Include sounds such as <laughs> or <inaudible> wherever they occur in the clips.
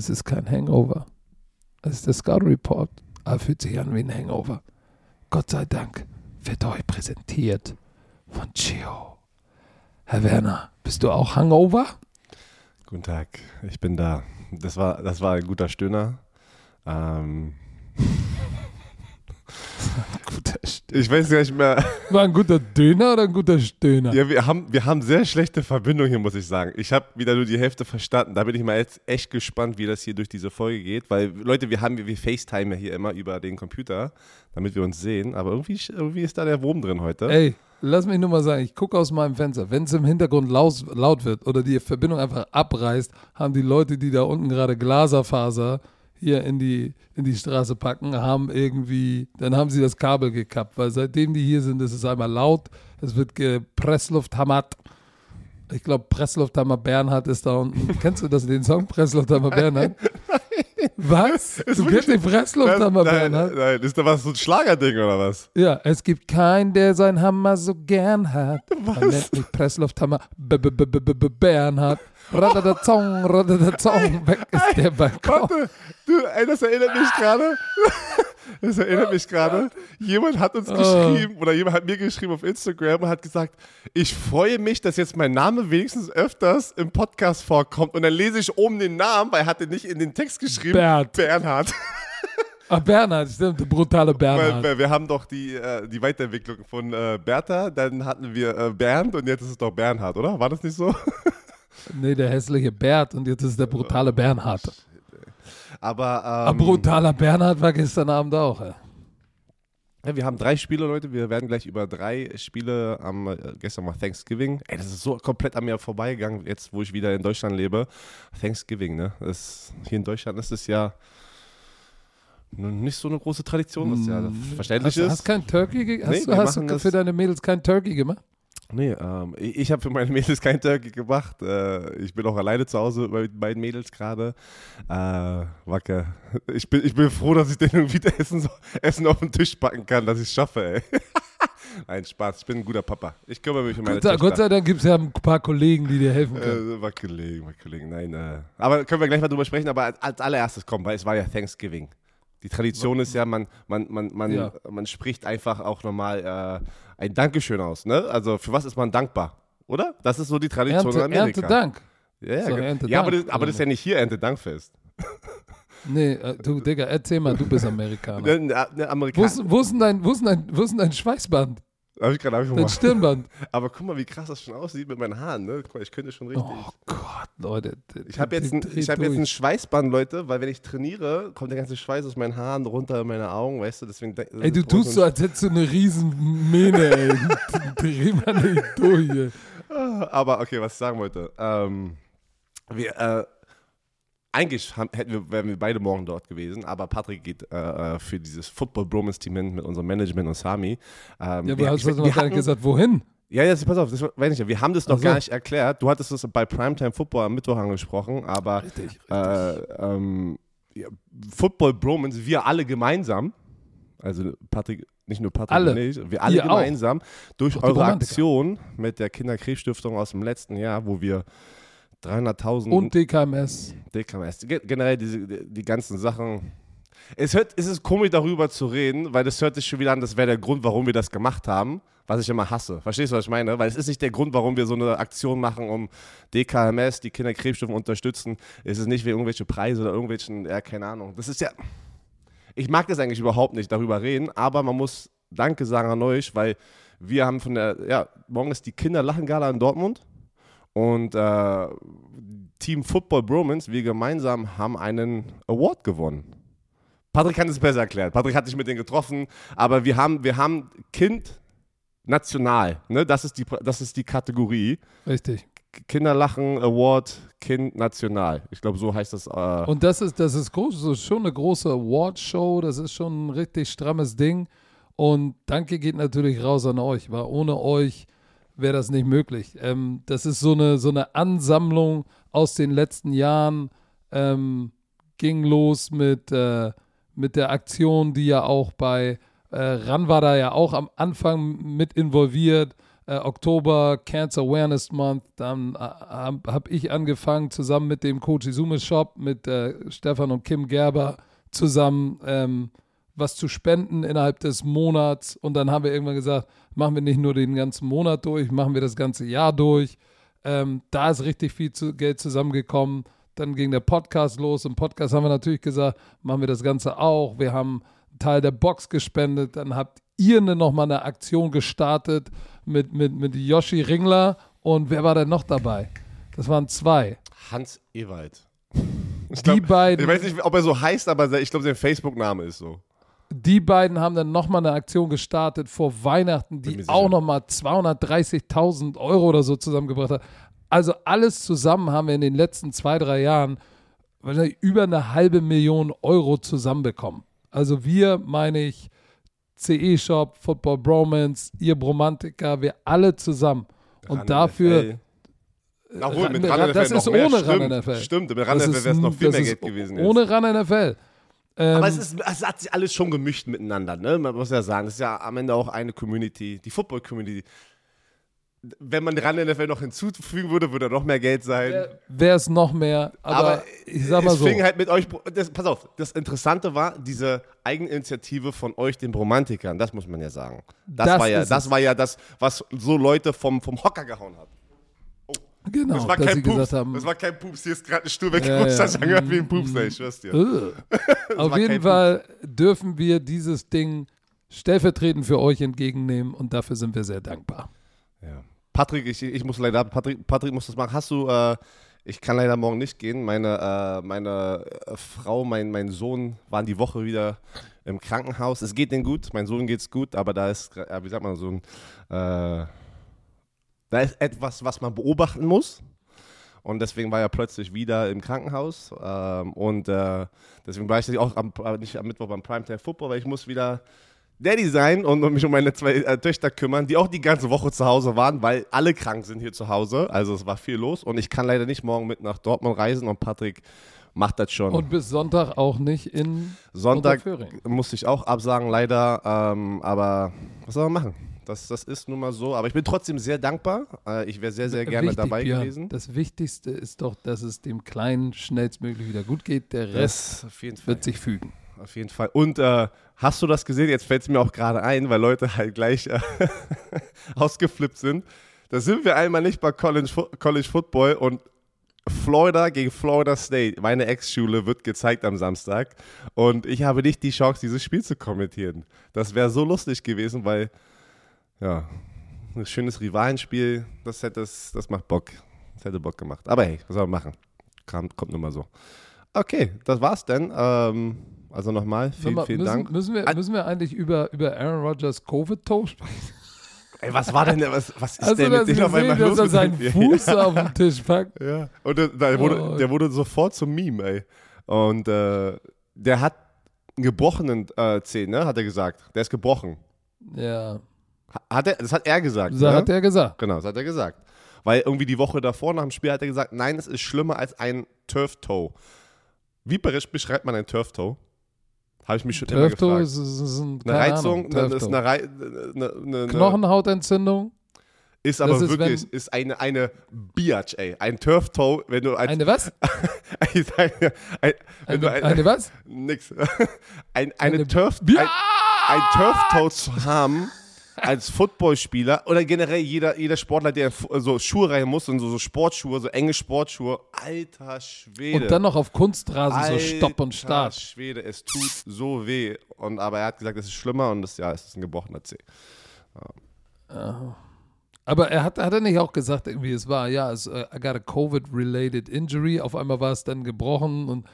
Es ist kein Hangover. Es ist der Scout Report. Aber fühlt sich an wie ein Hangover. Gott sei Dank wird euch präsentiert von Chio. Herr Werner, bist du auch Hangover? Guten Tag, ich bin da. Das war, das war ein guter Stöhner. Ähm, ich weiß gar nicht mehr. <laughs> War ein guter Döner oder ein guter Stöhner? Ja, wir haben, wir haben sehr schlechte Verbindung hier, muss ich sagen. Ich habe wieder nur die Hälfte verstanden. Da bin ich mal jetzt echt gespannt, wie das hier durch diese Folge geht. Weil, Leute, wir haben wir FaceTime hier immer über den Computer, damit wir uns sehen. Aber irgendwie, irgendwie ist da der Wurm drin heute. Ey, lass mich nur mal sagen, ich gucke aus meinem Fenster. Wenn es im Hintergrund laut, laut wird oder die Verbindung einfach abreißt, haben die Leute, die da unten gerade Glaserfaser hier in die, in die Straße packen, haben irgendwie, dann haben sie das Kabel gekappt, weil seitdem die hier sind, ist es einmal laut, es wird gepresslufthammert. Ich glaube, Presslufthammer Bernhard ist da unten. <laughs> Kennst du das, den Song Presslufthammer Bernhard? Was? Ist Du kennst den Presslufthammer nein, Bernhard? nein, ist da was so ein Schlagerding oder was? Ja, es gibt keinen, der seinen Hammer so gern hat. Was? Man nennt mich Presslufthammer -B -B -B Bernhard. Radadazong, radadazong, weg ist der Balkon. Warte, du, ey, das erinnert mich gerade. <laughs> Das erinnert mich gerade. Jemand hat uns Oh. geschrieben oder jemand hat mir geschrieben auf Instagram und hat gesagt, ich freue mich, dass jetzt mein Name wenigstens öfters im Podcast vorkommt. Und dann lese ich oben den Namen, weil er hatte nicht in den Text geschrieben. Bert. Bernhard. Ah, Bernhard, stimmt, der brutale Bernhard. weil wir haben doch die, äh, die Weiterentwicklung von äh, Bertha, dann hatten wir äh, Bernd und jetzt ist es doch Bernhard, oder? War das nicht so? <laughs> Nee, der hässliche Bert und jetzt ist der brutale Bernhard. Aber ähm, brutaler Bernhard war gestern Abend auch. Ja, wir haben drei Spiele, Leute. Wir werden gleich über drei Spiele am äh, gestern war Thanksgiving. Ey, das ist so komplett an mir vorbeigegangen, jetzt wo ich wieder in Deutschland lebe. Thanksgiving, ne? Das, hier in Deutschland ist es ja nicht so eine große Tradition, was ja verständlich Hast, ist. hast kein Turkey Nee, hast, wir du, hast das- für deine Mädels kein Turkey gemacht? Nee, ähm, ich, ich habe für meine Mädels kein Turkey gemacht. Äh, ich bin auch alleine zu Hause bei beiden Mädels gerade. Äh, Wacke. Ich bin, ich bin froh, dass ich denen irgendwie <laughs> Essen, Essen auf den Tisch packen kann, dass ich es schaffe, ey. <laughs> Nein, Spaß. Ich bin ein guter Papa. Ich kümmere mich um meine Gott Töchter. Gott sei Dank gibt es ja ein paar Kollegen, die dir helfen können. Äh, Wackelegen, Wackelegen, nein. Äh. Aber können wir gleich mal drüber sprechen, aber als, als allererstes kommen, weil es war ja Thanksgiving. Die Tradition ist ja, man, man, man, man, Ja. man spricht einfach auch nochmal äh, ein Dankeschön aus. Ne? Also für was ist man dankbar? Oder? Das ist so die Tradition Ernte, in Amerika. Erntedank. Ja, ja, So, ge- Erntedank, ja aber, das, aber das ist ja nicht hier Erntedankfest. Nee, äh, du, Digga, erzähl mal, du bist Amerikaner. Ne, ne, ne, Wo Amerikaner. ist, wo, ist dein, wo, ist dein, wo ist denn dein Schweißband? Hab ich gerade hab ich Dein. Stirnband? <laughs> Aber guck mal, wie krass das schon aussieht mit meinen Haaren. Ne? Guck mal, ich könnte schon richtig. Oh Gott, Leute. Ich habe jetzt, ein, ich hab jetzt ein Schweißband, Leute, weil wenn ich trainiere, kommt der ganze Schweiß aus meinen Haaren runter in meine Augen, weißt du, deswegen... Ey, du tust so, als hättest du eine riesen Mähne, ey. <laughs> Dreh mal nicht durch, ey. <laughs> Aber okay, was ich sagen wollte. Ähm, wir, äh, eigentlich hätten wir, wären wir beide morgen dort gewesen, aber Patrick geht äh, äh, für dieses Football Bromance Team mit unserem Management und Sami. Ähm, Ja, wir, aber hast ich- du noch wir gar nicht gesagt, wohin? Ja, ja, pass auf, das weiß ich nicht. Wir haben das noch Ach so. gar nicht erklärt. Du hattest es bei Primetime Football am Mittwoch angesprochen, aber Richtig, äh, ähm, ja, Football Bromance, wir alle gemeinsam, also Patrick, nicht nur Patrick Alle. und ich, wir alle Ihr auch. gemeinsam, durch Auch die eure Romantiker. Aktion mit der Kinderkrebsstiftung aus dem letzten Jahr, wo wir 300.000 Und DKMS. DKMS, ge- generell diese, die, die ganzen Sachen. Es, hört, es ist komisch, darüber zu reden, weil das hört sich schon wieder an, das wäre der Grund, warum wir das gemacht haben, was ich immer hasse. Verstehst du, was ich meine? Weil es ist nicht der Grund, warum wir so eine Aktion machen, um DKMS, die Kinderkrebsstiftung unterstützen. Es ist nicht wegen irgendwelche Preise oder irgendwelchen, ja, keine Ahnung. Das ist ja. Ich mag das eigentlich überhaupt nicht, darüber reden, aber man muss Danke sagen an euch, weil wir haben von der, ja, morgen ist die Kinderlachengala in Dortmund und äh, Team Football Bromance, wir gemeinsam haben einen Award gewonnen. Patrick kann es besser erklären. Patrick hat sich mit denen getroffen, aber wir haben, wir haben Kind national, ne? Das ist die, das ist die Kategorie. Richtig. Kinderlachen Award Kind national. Ich glaube, so heißt das. Äh, Und das ist, das ist groß, so schon eine große Awardshow, das ist schon ein richtig strammes Ding. Und danke geht natürlich raus an euch, weil ohne euch wäre das nicht möglich. Ähm, das ist so eine, so eine Ansammlung aus den letzten Jahren, ähm, ging los mit, äh, mit der Aktion, die ja auch bei äh, RAN war da ja auch am Anfang mit involviert. äh, Oktober Cancer Awareness Month. Dann äh, habe hab ich angefangen, zusammen mit dem Coach Izume Shop, mit äh, Stefan und Kim Gerber zusammen ähm, was zu spenden innerhalb des Monats. Und dann haben wir irgendwann gesagt, machen wir nicht nur den ganzen Monat durch, machen wir das ganze Jahr durch. Ähm, da ist richtig viel zu, Geld zusammengekommen. Dann ging der Podcast los. Im Podcast haben wir natürlich gesagt, machen wir das Ganze auch. Wir haben einen Teil der Box gespendet. Dann habt ihr nochmal eine Aktion gestartet mit, mit, mit Yoshi Ringler. Und wer war denn noch dabei? Das waren zwei. Hans Ewald. Ich Die beiden- Ich weiß nicht, ob er so heißt, aber ich glaube, sein Facebook-Name ist so. Die beiden haben dann nochmal eine Aktion gestartet vor Weihnachten, die auch nochmal 230.000 Euro oder so zusammengebracht hat. Also alles zusammen haben wir in den letzten zwei, drei Jahren wahrscheinlich über eine halbe Million Euro zusammenbekommen. Also wir, meine ich, CE-Shop, Football Bromance, ihr Bromantiker, wir alle zusammen. Und Ran dafür, NFL. Obwohl, mit Ran- Ran NFL das ist ohne Stimmt, Ran NFL. Stimmt, mit Ran NFL wäre es noch viel mehr Geld gewesen. Ohne Ran NFL. Ähm, Aber es, ist, es hat sich alles schon gemischt miteinander, ne? Man muss ja sagen, es ist ja am Ende auch eine Community, die Football-Community. Wenn man Ran NFL noch hinzufügen würde, würde noch mehr Geld sein. wäre es noch mehr. Aber, Aber ich sag mal es so. fing halt mit euch. Das, pass auf, das Interessante war diese Eigeninitiative von euch, den Bromantikern. Das muss man ja sagen. Das, Das war ja, das war ja das, was so Leute vom, vom Hocker gehauen hat. Genau, Das war dass kein sie Pups. gesagt haben, Das war kein Pups. Hier ist gerade ein Stuhl weggerutscht. Das angehört wie ein Pups, ey, ich schwör's dir. "Ugh." <laughs> auf jeden Fall dürfen wir dieses Ding stellvertretend für euch entgegennehmen und dafür sind wir sehr dankbar. Ja. Patrick, ich, ich muss leider, Patrick, Patrick muss das machen. Hast du, äh, ich kann leider morgen nicht gehen. Meine, äh, meine äh, Frau, mein, mein Sohn waren die Woche wieder im Krankenhaus. Es geht denen gut, mein Sohn geht's gut, aber da ist, ja, wie sagt man, so ein, äh, da ist etwas, was man beobachten muss. Und deswegen war er plötzlich wieder im Krankenhaus. Ähm, und äh, deswegen war ich auch am, nicht am Mittwoch beim Primetime Football, weil ich muss wieder Daddy sein und mich um meine zwei äh, Töchter kümmern, die auch die ganze Woche zu Hause waren, weil alle krank sind hier zu Hause. Also es war viel los und ich kann leider nicht morgen mit nach Dortmund reisen und Patrick macht das schon. Und bis Sonntag auch nicht in Sonntag musste ich auch absagen, leider. Ähm, aber was soll man machen? Das, das ist nun mal so. Aber ich bin trotzdem sehr dankbar. Äh, ich wäre sehr, sehr gerne Wichtig, dabei Björn, gewesen. Das Wichtigste ist doch, dass es dem Kleinen schnellstmöglich wieder gut geht. Der Rest wird sich fügen. Auf jeden Fall. Und äh, hast du das gesehen? Jetzt fällt es mir auch gerade ein, weil Leute halt gleich äh, <laughs> ausgeflippt sind. Da sind wir einmal nicht bei College, College Football und Florida gegen Florida State. Meine Ex-Schule wird gezeigt am Samstag. Und ich habe nicht die Chance, dieses Spiel zu kommentieren. Das wäre so lustig gewesen, weil, ja, ein schönes Rivalenspiel, das, hätte, es- das macht Bock. Das hätte Bock gemacht. Aber hey, was soll man machen? Kommt, kommt nun mal so. Okay, das war's denn. Ähm, also nochmal, vielen, mal, vielen müssen, Dank. Müssen wir, müssen wir eigentlich über, über Aaron Rodgers Covid-Toe sprechen? <laughs> Ey, was war denn, der- was, was ist Hast denn mit dem auf einmal dass los? er mit seinen Fuß auf den Tisch <laughs> packt? Ja. Und der, der, wurde, Oh. der wurde sofort zum Meme, ey. Und äh, der hat einen gebrochenen äh, Zeh, ne? Hat er gesagt. Der ist gebrochen. Ja, Hat er, das hat er gesagt. so ne? hat er gesagt. Genau, das hat er gesagt. Weil irgendwie die Woche davor nach dem Spiel hat er gesagt, nein, es ist schlimmer als ein Turf Toe. Wie besch- beschreibt man ein Turf Toe? Habe ich mich schon immer Turftoe gefragt. ist, ist, ist ein, Eine Reizung, Ahnung, eine, ist Turftoe. eine, Rei eine, eine, Knochenhautentzündung. Ist aber Das ist, wirklich, wenn- ist eine, eine Biatch, ey. Ein Turf Toe, wenn du als, Eine was? <laughs> eine, ein, wenn Eine, du ein, eine was? nix. <laughs> ein, eine, Eine Turf, Bi- ein, ein Turf Toe zu haben als Footballspieler oder generell jeder, jeder Sportler, der so Schuhe rein muss und so, so Sportschuhe, so enge Sportschuhe. Alter Schwede. Und dann noch auf Kunstrasen so Alter Stopp und Start. Schwede, es tut so weh. Und, aber er hat gesagt, es ist schlimmer und das, ja, es ist ein gebrochener Zeh. Aber er hat, hat er nicht auch gesagt, irgendwie, es war, ja, es, äh, I got a Covid-related injury. Auf einmal war es dann gebrochen und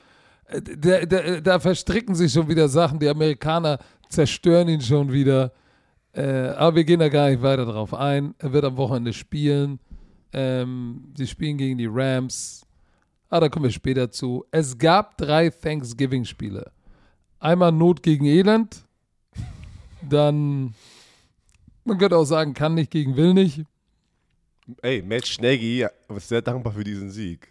äh, da, da, da verstricken sich schon wieder Sachen. Die Amerikaner zerstören ihn schon wieder. Äh, aber wir gehen da gar nicht weiter drauf ein. Er wird am Wochenende spielen. Ähm, sie spielen gegen die Rams. Ah, da kommen wir später zu. Es gab drei Thanksgiving-Spiele. Einmal Not gegen Elend. Dann, man könnte auch sagen, kann nicht gegen will nicht. Ey, Matt Schneggi ist sehr dankbar für diesen Sieg.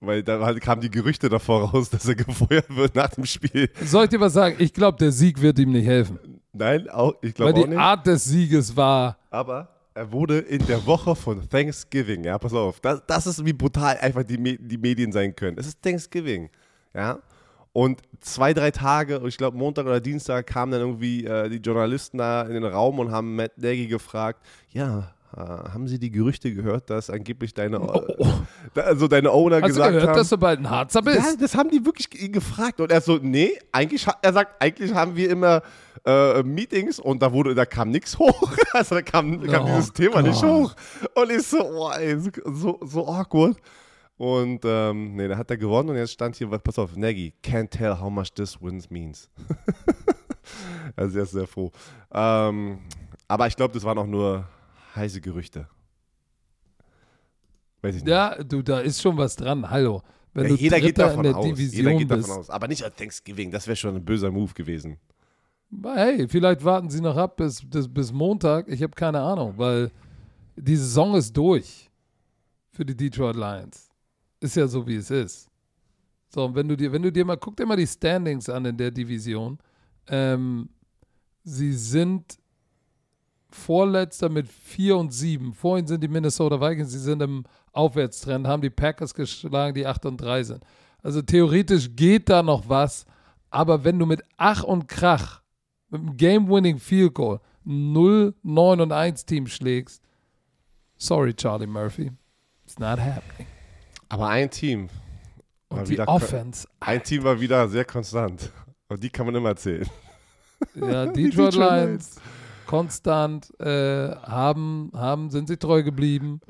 Weil da halt kamen die Gerüchte davor raus, <laughs> dass er gefeuert wird nach dem Spiel. Soll ich dir was sagen? Ich glaube, der Sieg wird ihm nicht helfen. Nein, auch, ich Weil glaube auch die nicht. Art des Sieges war Aber Er wurde in der Woche von Thanksgiving, ja, pass auf, das, das ist wie brutal einfach die, Me- die Medien sein können. Es ist Thanksgiving, ja. Und zwei, drei Tage, ich glaube Montag oder Dienstag, kamen dann irgendwie äh, die Journalisten da in den Raum und haben Matt Nagy gefragt, ja, haben Sie die Gerüchte gehört, dass angeblich deine, äh, da- also deine Owner Hast du gesagt gehört, haben, dass du bald ein Harzer bist? ja, das haben die wirklich ihn gefragt. Und er so, nee, eigentlich, er sagt, eigentlich haben wir immer äh, Meetings und da wurde, da kam nichts hoch. <laughs> Also da kam, kam Oh dieses Thema nicht Gott. hoch. Und ich so, oh, ey, so, so, so awkward. Und ähm, nee, da hat er gewonnen und jetzt stand hier, pass auf, Nagy, can't tell how much this wins means. <laughs> also er ist sehr froh. Ähm, aber ich glaube, das waren auch nur heiße Gerüchte. Weiß ich nicht. Ja, du, da ist schon was dran. Hallo. Wenn Ja, du jeder geht davon in der aus. Division Jeder geht bist. davon aus. Aber nicht als Thanksgiving, das wäre schon ein böser Move gewesen. Hey, vielleicht warten sie noch ab bis, bis, bis Montag. Ich habe keine Ahnung, weil die Saison ist durch für die Detroit Lions. Ist ja so, wie es ist. So, und wenn du dir, wenn du dir mal, guck dir mal die Standings an in der Division. Ähm, sie sind Vorletzter mit 4 und 7. Vorhin sind die Minnesota Vikings, sie sind im Aufwärtstrend, haben die Packers geschlagen, die 8 und 3 sind. Also theoretisch geht da noch was, aber wenn du mit Ach und Krach, mit einem Game-Winning Field Goal 0, 9 und 1 Team schlägst, sorry Charlie Murphy, it's not happening. Aber ein Team, Und die wieder- Offense, ein Team war wieder sehr konstant. Und die kann man immer erzählen. ja, <laughs> Die Detroit Detroit Lions, konstant, äh, haben, haben, sind sie treu geblieben.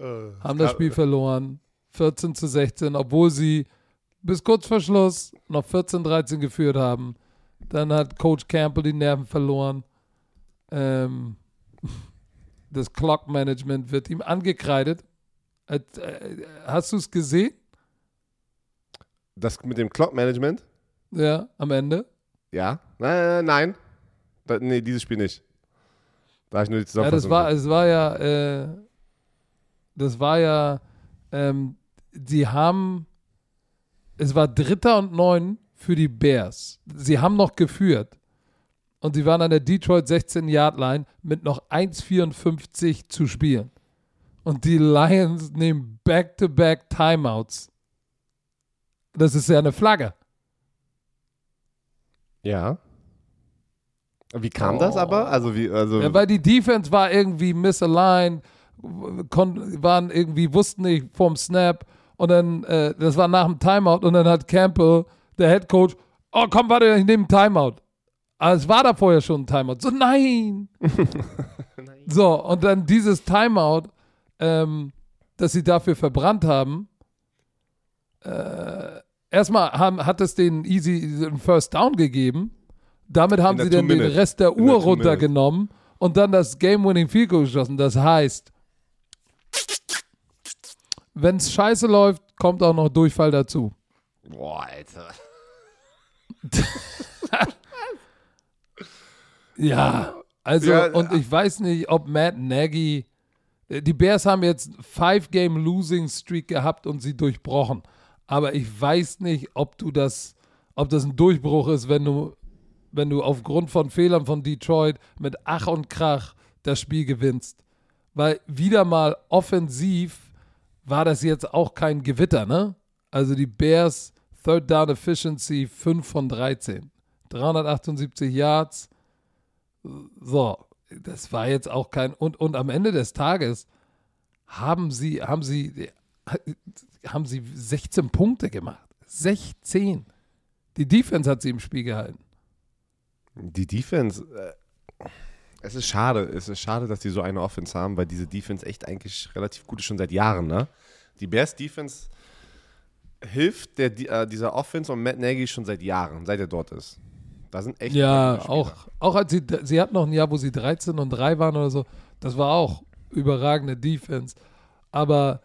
haben das Spiel verloren. 14 zu 16, obwohl sie bis kurz vor Schluss noch 14, 13 geführt haben. Dann hat Coach Campbell die Nerven verloren. Ähm, <laughs> das Clock Management wird ihm angekreidet. Äh, äh, Hast du es gesehen? Das mit dem Clock-Management? Ja, am Ende. Ja. Äh, nein. Da, nee, dieses Spiel nicht. Da ich nur die Ja, Zusammenfassung. das war, es war ja, äh, das war ja, ähm, die haben, es war Dritter und Neun für die Bears. Sie haben noch geführt. Und sie waren an der Detroit 16-Yard-Line mit noch 1,54 zu spielen. Und die Lions nehmen Back-to-Back Timeouts. Das ist ja eine Flagge. Ja. Wie kam das aber? Also wie, also Ja, weil die Defense war irgendwie misaligned, kon, waren irgendwie, wussten nicht vom Snap und dann, äh, das war nach dem Timeout und dann hat Campbell, der Head Coach, oh komm, warte, ich nehme einen Timeout. Aber es war da vorher schon ein Timeout. So, nein! <laughs> so, und dann dieses Timeout, ähm, das sie dafür verbrannt haben, äh, erstmal haben, hat es den easy einen First Down gegeben. Damit haben sie dann den. Rest der Uhr runtergenommen und dann das Game-Winning Field Goal geschossen. Das heißt, wenn es scheiße läuft, kommt auch noch Durchfall dazu. Boah, Alter. <laughs> Ja, also Ja, und ich weiß nicht, ob Matt Nagy, äh, die Bears haben jetzt Five-Game-Losing-Streak gehabt und sie durchbrochen. Aber ich weiß nicht, ob du das, ob das ein Durchbruch ist, wenn du, wenn du aufgrund von Fehlern von Detroit mit Ach und Krach das Spiel gewinnst. Weil wieder mal offensiv war das jetzt auch kein Gewitter, ne? Also die Bears Third Down Efficiency 5 von 13. 378 Yards. So, das war jetzt auch kein. Und, und am Ende des Tages haben sie, haben sie, haben sie 16 Punkte gemacht. 16. Die Defense hat sie im Spiel gehalten. Die Defense, äh, es ist schade, es ist schade, dass die so eine Offense haben, weil diese Defense echt eigentlich relativ gut ist, schon seit Jahren, ne? Die Bears Defense hilft der, äh, dieser Offense und Matt Nagy schon seit Jahren, seit er dort ist. Da sind echt Ja, auch, auch als sie, sie hatten noch ein Jahr, wo sie 13 und 3 waren oder so. Das war auch überragende Defense. Aber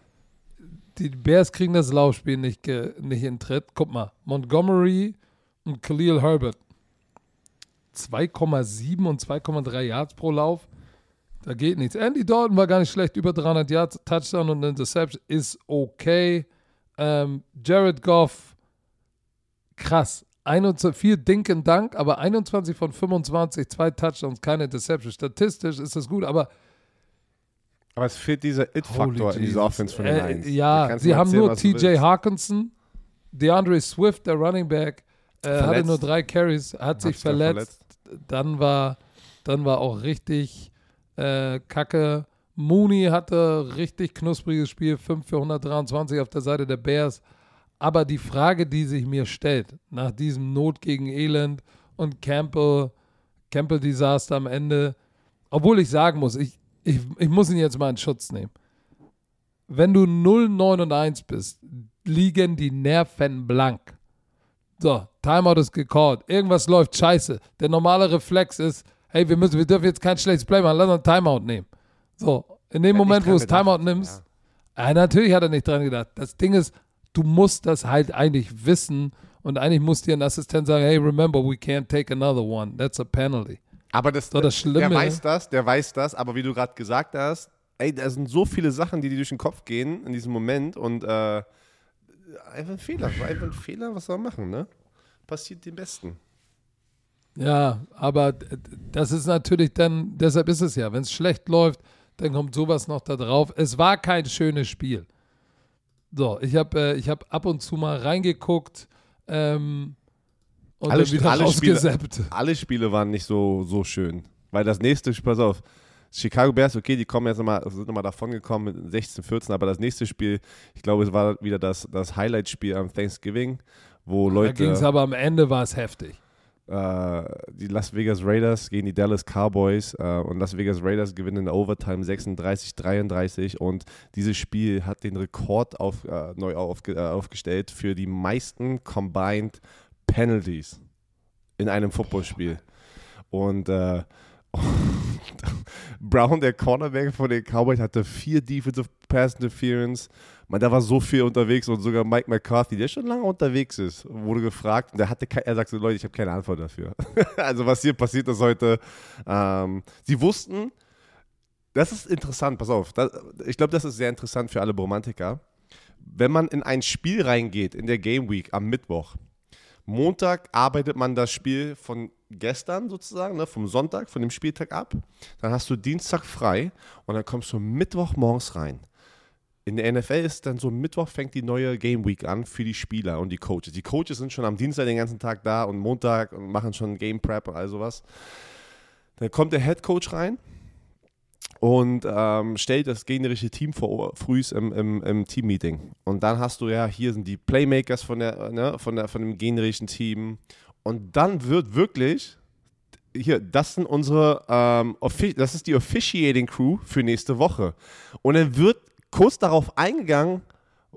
die Bears kriegen das Laufspiel nicht, nicht in Tritt. Guck mal, Montgomery und Khalil Herbert. 2,7 und 2,3 Yards pro Lauf. Da geht nichts. Andy Dalton war gar nicht schlecht. Über 300 Yards, Touchdown und Interception ist okay. Ähm, Jared Goff, krass. 21, viel Dink and Dank, aber 21 von 25, zwei Touchdowns, keine Interception. Statistisch ist das gut, aber Aber es fehlt dieser It-Faktor in dieser. Offense von den Äh, Lions. Ja, sie haben nur TJ willst. Hawkinson, DeAndre Swift, der Running Back, äh, hatte Verletzt. nur drei Carries, hat sich sich grad verletzt. Dann war, dann war auch richtig äh, Kacke. Mooney hatte richtig knuspriges Spiel, 5 für 123 auf der Seite der Bears. Aber die Frage, die sich mir stellt, nach diesem Not gegen Elend und Campbell, Campbell-Desaster am Ende, obwohl ich sagen muss, ich, ich, ich muss ihn jetzt mal in Schutz nehmen. Wenn du 0, 9 und 1 bist, liegen die Nerven blank. So, Timeout ist gecallt. Irgendwas läuft scheiße. Der normale Reflex ist, hey, wir müssen, wir dürfen jetzt kein schlechtes Play machen, lass uns Timeout nehmen. So, in dem Hat Moment, wo du das Timeout nimmst, äh, natürlich hat er nicht dran gedacht. Das Ding ist, du musst das halt eigentlich wissen und eigentlich muss dir ein Assistent sagen, hey, remember, we can't take another one. That's a penalty. Aber das, So, das Schlimme- der weiß das, der weiß das, aber wie du gerade gesagt hast, ey, da sind so viele Sachen, die dir durch den Kopf gehen in diesem Moment und äh, einfach ein Fehler, war einfach ein Fehler, was soll man machen, ne? Passiert dem Besten. Ja, aber das ist natürlich dann, deshalb ist es ja, wenn es schlecht läuft, dann kommt sowas noch da drauf. Es war kein schönes Spiel. So, ich habe äh, ich hab ab und zu mal reingeguckt ähm, und Alle- dann wieder alle Spiele-. Alle Spiele waren nicht so, so schön, weil das nächste, pass auf, Chicago Bears, okay, die kommen jetzt nochmal, sind nochmal davon gekommen mit 16, 14, aber das nächste Spiel, ich glaube, es war wieder das, das Highlight-Spiel am Thanksgiving, wo Da Leute. ging es aber am Ende war es heftig. äh, die Las Vegas Raiders gegen die Dallas Cowboys äh, und Las Vegas Raiders gewinnen in der Overtime 36-33 und dieses Spiel hat den Rekord auf, äh, neu aufge, äh, aufgestellt für die meisten Combined Penalties in einem Footballspiel. Und <laughs> Brown, der Cornerback von den Cowboys, hatte vier Defensive Pass Interference. Man, da war so viel unterwegs und sogar Mike McCarthy, der schon lange unterwegs ist, wurde gefragt und der hatte kein, er sagt so, Leute, ich habe keine Antwort dafür. <laughs> also was hier passiert ist heute, ähm, sie wussten, das ist interessant, pass auf, das, ich glaube, das ist sehr interessant für alle Romantiker. Wenn man in ein Spiel reingeht, in der Game Week am Mittwoch, Montag arbeitet man das Spiel von gestern sozusagen, ne, vom Sonntag, von dem Spieltag ab. Dann hast du Dienstag frei und dann kommst du Mittwoch morgens rein. In der NFL ist dann so Mittwoch fängt die neue Game Week an für die Spieler und die Coaches. Die Coaches sind schon am Dienstag den ganzen Tag da und Montag und machen schon Game Prep und all sowas. Dann kommt der Head Coach rein und ähm, stellt das gegnerische Team vor frühs im, im, im Team-Meeting. Und dann hast du ja, hier sind die Playmakers von, der, ne, von, der, von dem gegnerischen Team. Und dann wird wirklich, hier, das sind unsere, ähm, das ist die Officiating Crew für nächste Woche. Und dann wird kurz darauf eingegangen,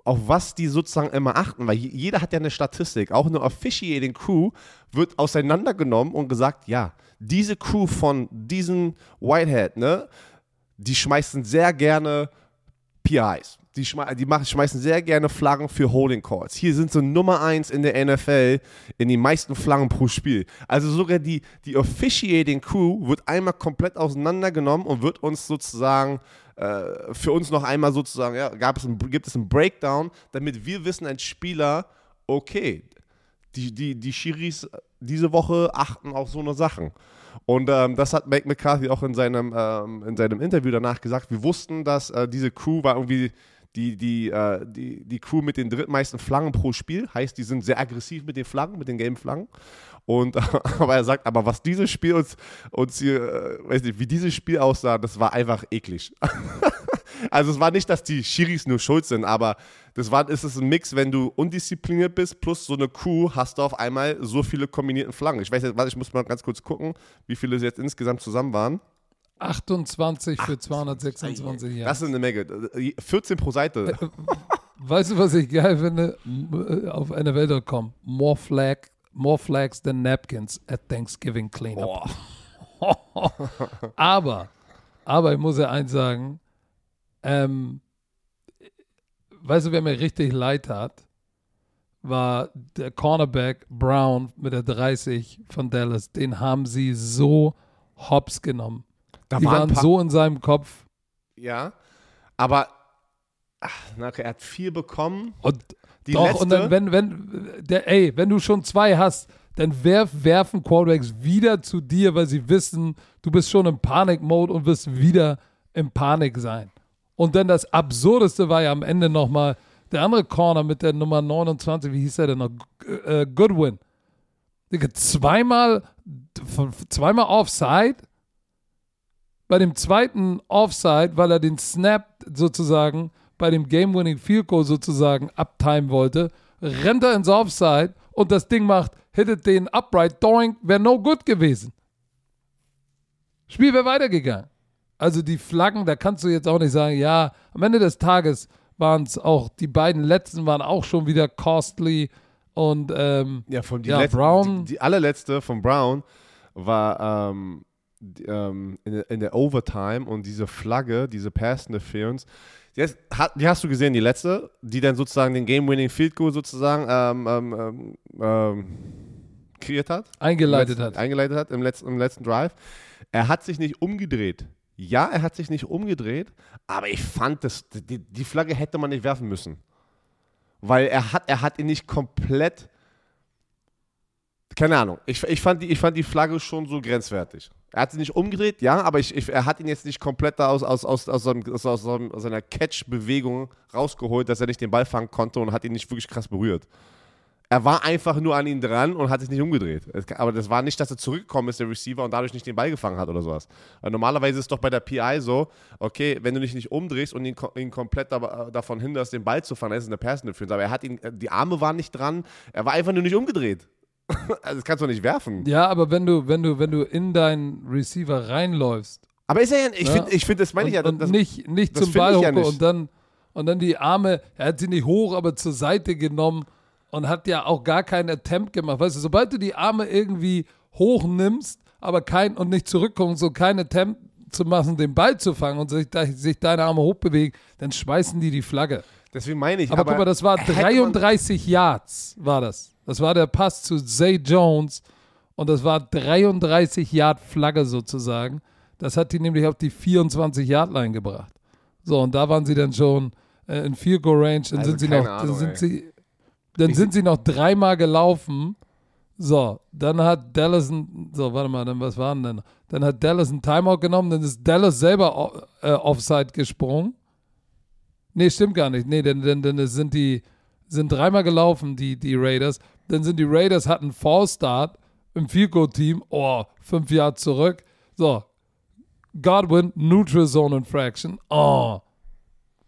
auf was die sozusagen immer achten, weil je- jeder hat ja eine Statistik. Auch eine Officiating Crew wird auseinandergenommen und gesagt, ja, diese Crew von diesen Whitehead, ne, die schmeißen sehr gerne PIs. Die, schme die machen, schmeißen sehr gerne Flaggen für Holding Calls. Hier sind sie Nummer 1 in der NFL in den meisten Flaggen pro Spiel. Also sogar die, die Officiating Crew wird einmal komplett auseinandergenommen und wird uns sozusagen äh, für uns noch einmal sozusagen, ja, gab es ein, gibt es einen Breakdown, damit wir wissen als Spieler, okay, die, die, die Schiris diese Woche achten auf so eine Sachen. Und ähm, das hat Mike McCarthy auch in seinem, ähm, in seinem Interview danach gesagt. Wir wussten, dass äh, diese Crew war irgendwie die, die, äh, die, die Crew mit den drittmeisten Flaggen pro Spiel. Heißt, die sind sehr aggressiv mit den Flaggen, mit den gelben Flaggen. Und <laughs> aber er sagt, aber was dieses Spiel uns, uns hier, äh, weiß nicht, wie dieses Spiel aussah, das war einfach eklig. <laughs> also es war nicht, dass die Schiris nur schuld sind, aber das war, ist es ein Mix, wenn du undiszipliniert bist, plus so eine Crew, hast du auf einmal so viele kombinierten Flaggen. Ich weiß jetzt, warte, ich muss mal ganz kurz gucken, wie viele es jetzt insgesamt zusammen waren. 28 für 226 Jahre. Das ist eine Menge. 14 pro Seite. Weißt du, was ich geil finde? Äh, Auf NFL.com. More, flag, more flags than napkins at Thanksgiving Cleanup. <laughs> aber, aber ich muss ja eins sagen, ähm, weißt du, wer mir richtig leid tat, war der Cornerback Brown mit der 30 von Dallas. Den haben sie so hops genommen. Da Die waren waren so in seinem Kopf. Ja, aber ach, okay, er hat vier bekommen. Und Die Doch, letzte, und dann, wenn, wenn, der, ey, wenn du schon zwei hast, dann werf, werfen Quarterbacks wieder zu dir, weil sie wissen, du bist schon im Panik-Mode und wirst wieder im Panik sein. Und dann das Absurdeste war ja am Ende nochmal der andere Corner mit der Nummer 29, wie hieß er denn noch? Äh, Goodwin. Digga, Zweimal, zweimal Offside. Bei dem zweiten Offside, weil er den Snap sozusagen bei dem Game-Winning Field Goal sozusagen uptime wollte, rennt er ins Offside und das Ding macht, hittet den upright, doink, wäre no good gewesen. Spiel wäre weitergegangen. Also die Flaggen, da kannst du jetzt auch nicht sagen, ja, am Ende des Tages waren es auch, die beiden letzten waren auch schon wieder costly und ähm, Ja, von die, Ja, Brown- die, die allerletzte von Brown war ähm, ähm, in, der- in der Overtime und diese Flagge, diese Pass Interference, die, hast- die hast du gesehen, die letzte, die dann sozusagen den Game-Winning Field Goal sozusagen ähm, ähm, ähm, ähm, kreiert hat. eingeleitet Im hat. letzten, Eingeleitet hat im letzten, im letzten Drive. Er hat sich nicht umgedreht. Ja, er hat sich nicht umgedreht, aber ich fand, das, die, die Flagge hätte man nicht werfen müssen. Weil er hat, er hat ihn nicht komplett. Keine Ahnung. Ich, ich, fand die, ich fand die Flagge schon so grenzwertig. Er hat sie nicht umgedreht, ja, aber ich, ich, er hat ihn jetzt nicht komplett aus, aus, aus, aus, seinem, aus, aus, aus seiner Catch-Bewegung rausgeholt, dass er nicht den Ball fangen konnte und hat ihn nicht wirklich krass berührt. Er war einfach nur an ihn dran und hat sich nicht umgedreht. Es- Aber das war nicht, dass er zurückgekommen ist, der Receiver, und dadurch nicht den Ball gefangen hat oder sowas. Normalerweise ist es doch bei der PI so, okay, wenn du dich nicht umdrehst und ihn, ihn komplett da, davon hinderst, den Ball zu fangen, das ist eine Pass Interference. Aber er hat ihn, die Arme waren nicht dran, er war einfach nur nicht umgedreht. <laughs> also das kannst du nicht werfen. Ja, aber wenn du, wenn du, wenn du in deinen Receiver reinläufst Aber ist er ja, ich Ja. finde, ich find, das meine ich ja. und, Das, nicht, nicht das zum Ball ich ja und dann und dann die Arme, er hat sie nicht hoch, aber zur Seite genommen und hat ja auch gar keinen Attempt gemacht. Weißt du, sobald du die Arme irgendwie hochnimmst, aber kein und nicht zurückkommst und kein Attempt zu machen, den Ball zu fangen und sich, sich deine Arme hochbewegen, dann schmeißen die die Flagge. deswegen meine ich. Aber, guck mal, das war hätte man- 33 Yards, war das. Das war der Pass zu Zay Jones und das war 33 Yard Flagge sozusagen. Das hat die nämlich auf die 24 Yard Line gebracht. So, und da waren sie dann schon äh, in Field Goal Range. Dann Also sind sie noch, Ahnung, dann sind ey. sie, dann Ich- sind sie noch dreimal gelaufen. So, dann hat Dallas ein, so, warte mal, dann was waren denn? Dann hat Dallas ein Timeout genommen, dann ist Dallas selber äh, Offside gesprungen. Nee, stimmt gar nicht. Nee, denn, denn, denn es sind die, sind dreimal gelaufen, die, die Raiders. Dann sind die Raiders hatten Fallstart im Field Goal Team. Oh, fünf Jahre zurück. So. Godwin, Neutral Zone Infraction. Oh.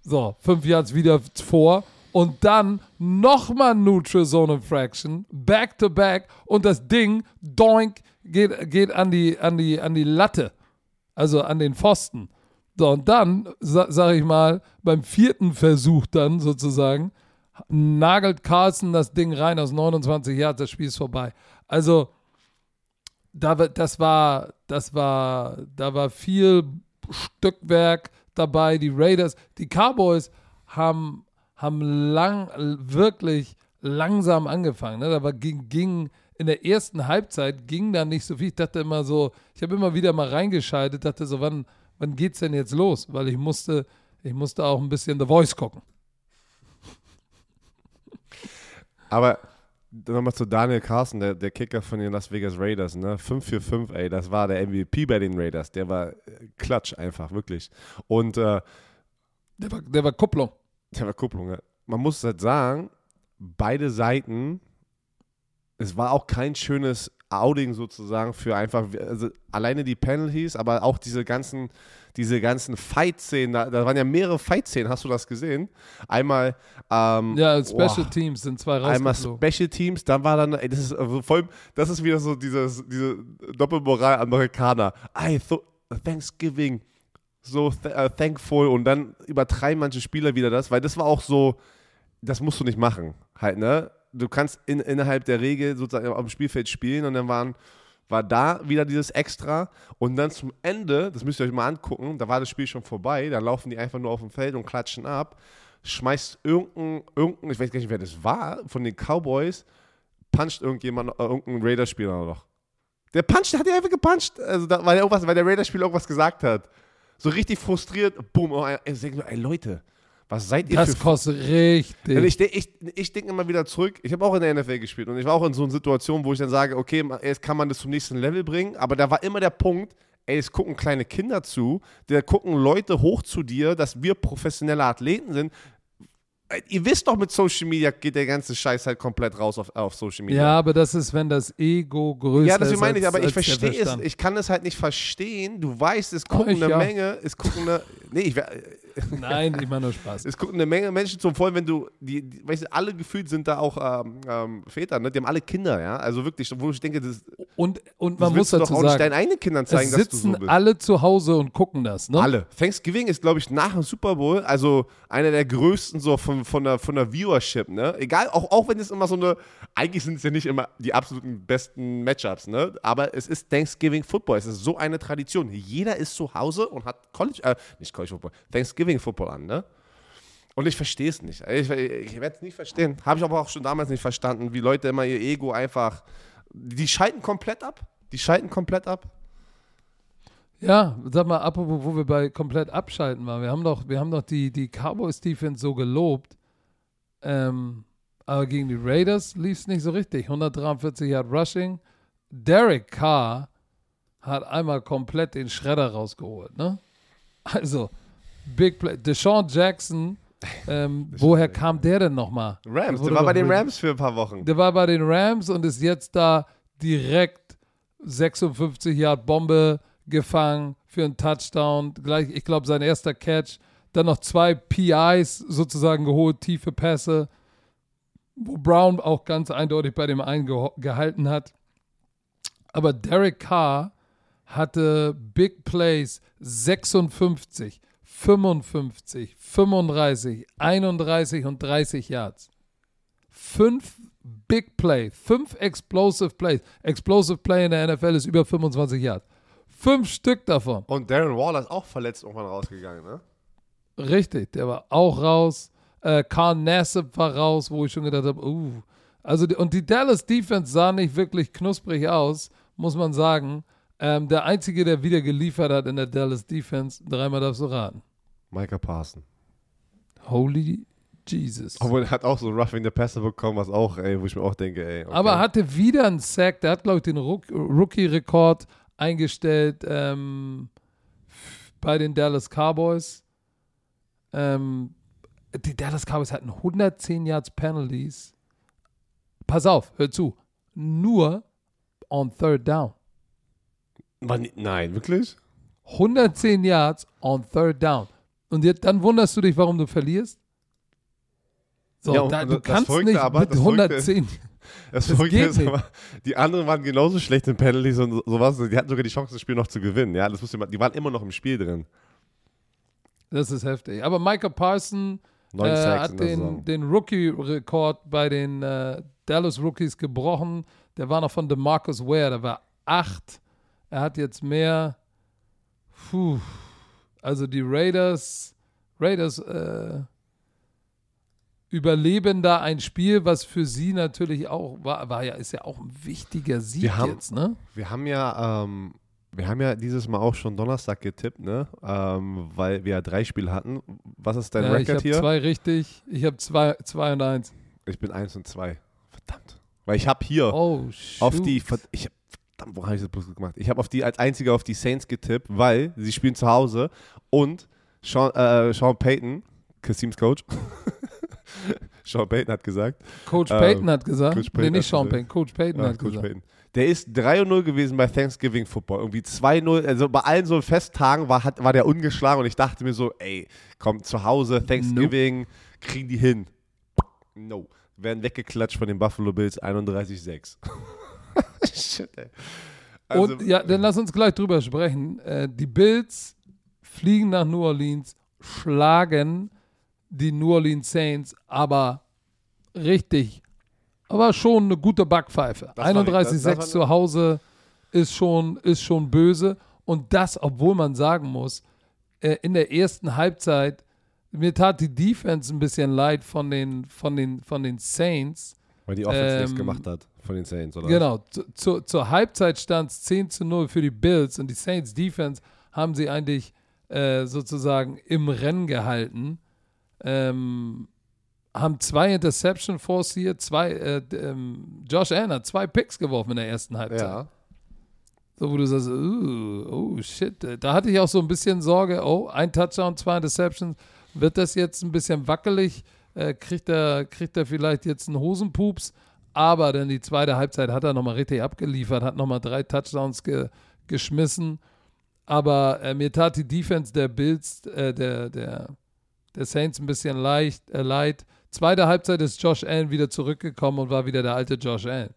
So, fünf Yards wieder vor. Und dann nochmal Neutral Zone Infraction. Back to back. Und das Ding, doink, geht, geht an, die, an, die, an die Latte. Also an den Pfosten. So, und dann, sa sag ich mal, beim vierten Versuch dann sozusagen, nagelt Carlson das Ding rein aus 29 Yards, das Spiel ist vorbei. Also, da, das war, das war, da war viel Stückwerk dabei. Die Raiders, die Cowboys haben, haben lang, wirklich langsam angefangen. Ne? Da war, ging, ging in der ersten Halbzeit ging da nicht so viel. Ich dachte immer so, ich habe immer wieder mal reingeschaltet, dachte so, wann, wann geht's denn jetzt los? Weil ich musste, ich musste auch ein bisschen The Voice gucken. Aber nochmal zu Daniel Carson, der, der Kicker von den Las Vegas Raiders, ne? 5-4-5, ey, das war der MVP bei den Raiders. Der war äh, klatsch einfach, wirklich. Und äh, Der war, der war Kupplung. der war Kupplung, ja. Man muss halt sagen, beide Seiten, es war auch kein schönes Outing sozusagen für einfach, also alleine die Penalties, aber auch diese ganzen, diese ganzen Fight-Szenen, da, da waren ja mehrere Fight-Szenen, hast du das gesehen? Einmal, ähm, Ja, Special boah. Teams sind zwei Einmal rausgeflogen. Special Teams, dann war dann, ey, das ist also vor allem, das ist wieder so dieses, diese Doppelmoral Amerikaner. I thought Thanksgiving, so th äh, thankful und dann übertreiben manche Spieler wieder das, weil das war auch so, das musst du nicht machen, halt, ne? Du kannst in, innerhalb der Regel sozusagen auf dem Spielfeld spielen und dann waren, war da wieder dieses Extra und dann zum Ende, das müsst ihr euch mal angucken, da war das Spiel schon vorbei, da laufen die einfach nur auf dem Feld und klatschen ab, schmeißt irgendein, irgendein, ich weiß gar nicht, wer das war, von den Cowboys, puncht irgendjemand, äh, irgendein Raiders-Spieler noch. Der puncht, der hat ja einfach gepuncht, also da, weil, er irgendwas, weil der Raiders-Spieler irgendwas gesagt hat. So richtig frustriert, boom, oh, ich denke so, ey Leute, was seid ihr Das für kostet und richtig. ich, denk- ich, ich denke immer wieder zurück. Ich habe auch in der NFL gespielt und ich war auch in so einer Situation, wo ich dann sage, okay, jetzt kann man das zum nächsten Level bringen, aber da war immer der Punkt, ey, es gucken kleine Kinder zu, da gucken Leute hoch zu dir, dass wir professionelle Athleten sind. Ey, Ihr wisst doch, mit Social Media geht der ganze Scheiß halt komplett raus auf, auf Social Media. Ja, aber das ist, wenn das Ego größer Ja, das ist. meine ich, aber ich verstehe es, ich kann es halt nicht verstehen. Du weißt, es gucken ich eine ja. Menge, es gucken eine, nee, ich, <laughs> Nein, ich mache nur Spaß. es gucken eine Menge Menschen zum, vor allem wenn du, die, die weißt du, alle gefühlt sind da auch ähm, ähm, Väter, ne? die haben alle Kinder, ja, also wirklich, wo ich denke, das, Und, und man muss du dazu auch nicht sagen, deinen eigenen Kindern zeigen, es dass du so sitzen bist. alle zu Hause und gucken das, ne? Alle. Thanksgiving ist, glaube ich, nach dem Super Bowl, also einer der größten so von, von, der, von der Viewership, ne? Egal, auch, auch wenn es immer so eine, eigentlich sind es ja nicht immer die absoluten besten Matchups, ne? Aber es ist Thanksgiving Football, es ist so eine Tradition. Jeder ist zu Hause und hat College, äh, nicht College Football, Thanksgiving Football an, ne? Und ich verstehe es nicht. Ich, ich werde es nicht verstehen. Habe ich aber auch schon damals nicht verstanden, wie Leute immer ihr Ego einfach, die schalten komplett ab. Die schalten komplett ab. Ja, sag mal, apropos, wo wir bei komplett abschalten waren. Wir haben doch, wir haben doch die, die Cowboys Defense so gelobt. Ähm, aber gegen die Raiders lief es nicht so richtig. 143 Yard Rushing. Derek Carr hat einmal komplett den Schredder rausgeholt, ne? Also, Big Play. Deshaun Jackson, ähm, <laughs> woher kam der denn nochmal? Rams, der war bei den Rams für ein paar Wochen. Der war bei den Rams und ist jetzt da direkt 56 Yard Bombe gefangen für einen Touchdown. Gleich, ich glaube, sein erster Catch. Dann noch zwei PIs sozusagen geholt, tiefe Pässe, wo Brown auch ganz eindeutig bei dem einen gehalten hat. Aber Derek Carr hatte Big Plays 56, 55, 35, 31 und 30 Yards fünf Big Play, fünf Explosive Plays. Explosive Play in der NFL ist über 25 Yards. Fünf Stück davon. Und Darren Waller ist auch verletzt irgendwann rausgegangen, ne? Richtig, der war auch raus. Äh, Carl Nassib war raus, wo ich schon gedacht habe, uh. Also, die, und die Dallas Defense sah nicht wirklich knusprig aus, muss man sagen. Ähm, der Einzige, der wieder geliefert hat in der Dallas Defense, dreimal darfst du raten. Micah Parson. Holy Jesus. Obwohl, er hat auch so Roughing the Passer bekommen, was auch, ey, wo ich mir auch denke, ey. Okay. Aber er hatte wieder einen Sack. Der hat, glaube ich, den Rook- Rookie-Rekord eingestellt ähm, bei den Dallas Cowboys. Ähm, die Dallas Cowboys hatten 110 Yards Penalties. Pass auf, hör zu. Nur on third down. War nie- Nein, wirklich? 110 Yards on third down. Und jetzt, dann wunderst du dich, warum du verlierst? So, Ja, da, das du kannst nicht aber, mit das Verrückte- 110. Das, Das geht ist nicht. die anderen waren genauso schlecht in Penalties und so- sowas. Die hatten sogar die Chance, das Spiel noch zu gewinnen. Ja, das musste man, die waren immer noch im Spiel drin. Das ist heftig. Aber Micah Parson äh, hat den, den Rookie-Rekord bei den äh, Dallas Rookies gebrochen. Der war noch von DeMarcus Ware, der war acht. Er hat jetzt mehr. Puh. Also die Raiders, Raiders äh, überleben da ein Spiel, was für sie natürlich auch war, war ja, ist ja auch ein wichtiger Sieg Wir haben- jetzt, ne? Wir haben ja, ähm, wir haben ja dieses Mal auch schon Donnerstag getippt, ne? Ähm, weil wir ja drei Spiele hatten. Was ist dein Ja, ich Rekord habe hier? zwei richtig, ich habe zwei, zwei und eins. Ich bin eins und zwei. Verdammt. Weil ich habe hier Oh, auf die, ich hab, verdammt, wo habe ich das bloß gemacht? Ich habe auf die als einziger auf die Saints getippt, weil sie spielen zu Hause und Sean, äh, Sean Payton, Kasims Coach, <laughs> <laughs> Sean Payton hat gesagt, Coach Ähm, Payton hat gesagt, Coach nee, Payton nicht hat Sean. Payton, Coach Payton Ah, hat Coach gesagt. Payton. Der ist 3-0 gewesen bei Thanksgiving Football. Irgendwie 2-0. Also bei allen so Festtagen war, hat, war der ungeschlagen und ich dachte mir so, ey, komm, zu Hause, Thanksgiving, kriegen die hin. No. Werden weggeklatscht von den Buffalo Bills 31-6. <laughs> Shit, ey. Also, Und ja, dann lass uns gleich drüber sprechen. Äh, die Bills fliegen nach New Orleans, schlagen die New Orleans Saints, aber richtig, aber schon eine gute Backpfeife. Das war die- das- 31-6 das war- zu Hause ist schon, ist schon böse. Und das, obwohl man sagen muss, äh, in der ersten Halbzeit, mir tat die Defense ein bisschen leid von den, von den, von den Saints. weil die Offense nichts ähm, gemacht hat von den Saints, oder? Genau, zu, zu, zur Halbzeit stand es 10 zu 0 für die Bills und die Saints Defense haben sie eigentlich äh, sozusagen im Rennen gehalten. Ähm, haben zwei Interception forciert, zwei, äh, ähm, Josh Allen hat zwei Picks geworfen in der ersten Halbzeit. Ja. So, wo du sagst, uh, oh shit. Da hatte ich auch so ein bisschen Sorge, oh, ein Touchdown, zwei Interceptions. Wird das jetzt ein bisschen wackelig? Äh, kriegt, er, kriegt er vielleicht jetzt einen Hosenpups? Aber dann die zweite Halbzeit hat er nochmal richtig abgeliefert, hat nochmal drei Touchdowns ge, geschmissen. Aber äh, mir tat die Defense der Bills, äh, der, der, der Saints ein bisschen leicht, äh, leid. Zweite Halbzeit ist Josh Allen wieder zurückgekommen und war wieder der alte Josh Allen.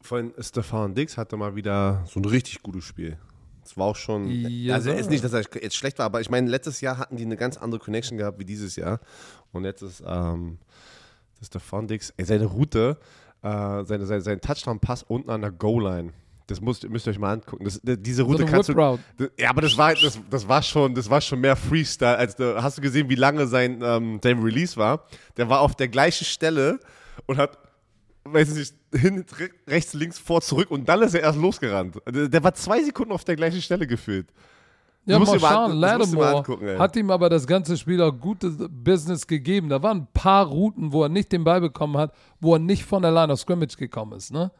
Von Stefan Dix hatte mal wieder so ein richtig gutes Spiel. Es war auch schon. Ja, also, so. ist nicht, dass er jetzt schlecht war, aber ich meine, letztes Jahr hatten die eine ganz andere Connection gehabt wie dieses Jahr. Und jetzt ist, ähm, das ist der Fondix, seine Route, äh, seine, seine, sein Touchdown-Pass unten an der Goal-Line. Das müsst, müsst ihr euch mal angucken. Das, diese Route so kannst Whip du. Ja, aber das war, das, das, war schon, das war schon mehr Freestyle. Als, hast du gesehen, wie lange sein, ähm, sein Release war? Der war auf der gleichen Stelle und hat, weiß ich nicht, hin, re- rechts, links, vor, zurück und dann ist er erst losgerannt. Der, der war zwei Sekunden auf der gleichen Stelle gefühlt. Ja, musst mal musst mal Lattimore hat ihm aber das ganze Spiel auch gutes Business gegeben. Da waren ein paar Routen, wo er nicht den Ball bekommen hat, wo er nicht von der Line of Scrimmage gekommen ist. Ne?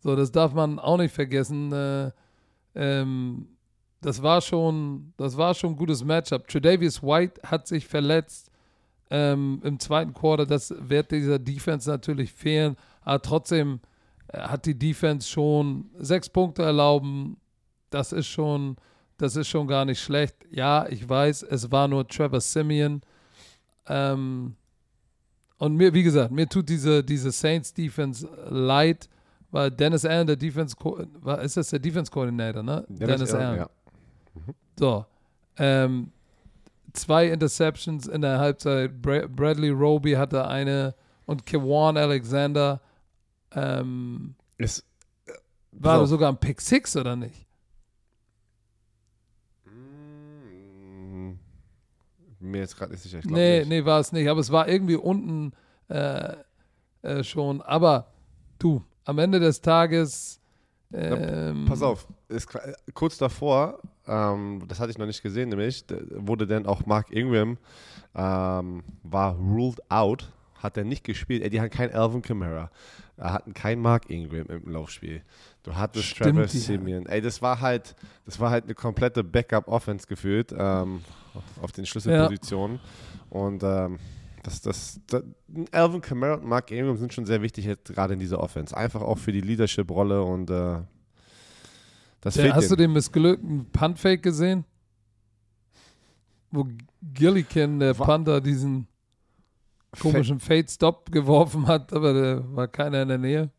So, das darf man auch nicht vergessen. Äh, ähm, das war schon, das war schon ein gutes Matchup. Tredavious White hat sich verletzt ähm, im zweiten Quarter. Das wird dieser Defense natürlich fehlen. Aber trotzdem äh, hat die Defense schon sechs Punkte erlauben. Das ist schon, das ist schon gar nicht schlecht. Ja, ich weiß, es war nur Trevor Simeon. Ähm, und mir, wie gesagt, mir tut diese, diese Saints Defense leid, weil Dennis Allen, der Defense, Co- war, ist das der Defense Coordinator, ne? Dennis, Allen. Ja. So. Ähm, zwei Interceptions in der Halbzeit. Bra Bradley Roby hatte eine und Kewan Alexander ähm, Ist, war auf. sogar ein Pick Six oder nicht? Mm, mir jetzt gerade nicht sicher. Ich Nee, nicht. nee, war es nicht. Aber es war irgendwie unten äh, äh, schon. Aber du, am Ende des Tages. Ähm, Pass auf, ist, kurz davor, ähm, das hatte ich noch nicht gesehen, nämlich wurde dann auch Mark Ingram ähm, war ruled out, hat er nicht gespielt. Ey, die hatten keinen Alvin Kamara, äh, hatten keinen Mark Ingram im Laufspiel. Du hattest Stimmt, Trevor Simeon. Ey, das war halt, das war halt eine komplette Backup-Offense gefühlt ähm, auf- den Schlüsselpositionen. Und ähm, das, das, das, Alvin Kamara und Mark Ingram sind schon sehr wichtig jetzt gerade in dieser Offense. Einfach auch für die Leadership-Rolle und äh, das Der, fehlt hast du denen. den missglückten Punt-Fake gesehen? Wo Gillikin, der Wa- Panther, diesen komischen Fade-Stop geworfen hat, aber da war keiner in der Nähe.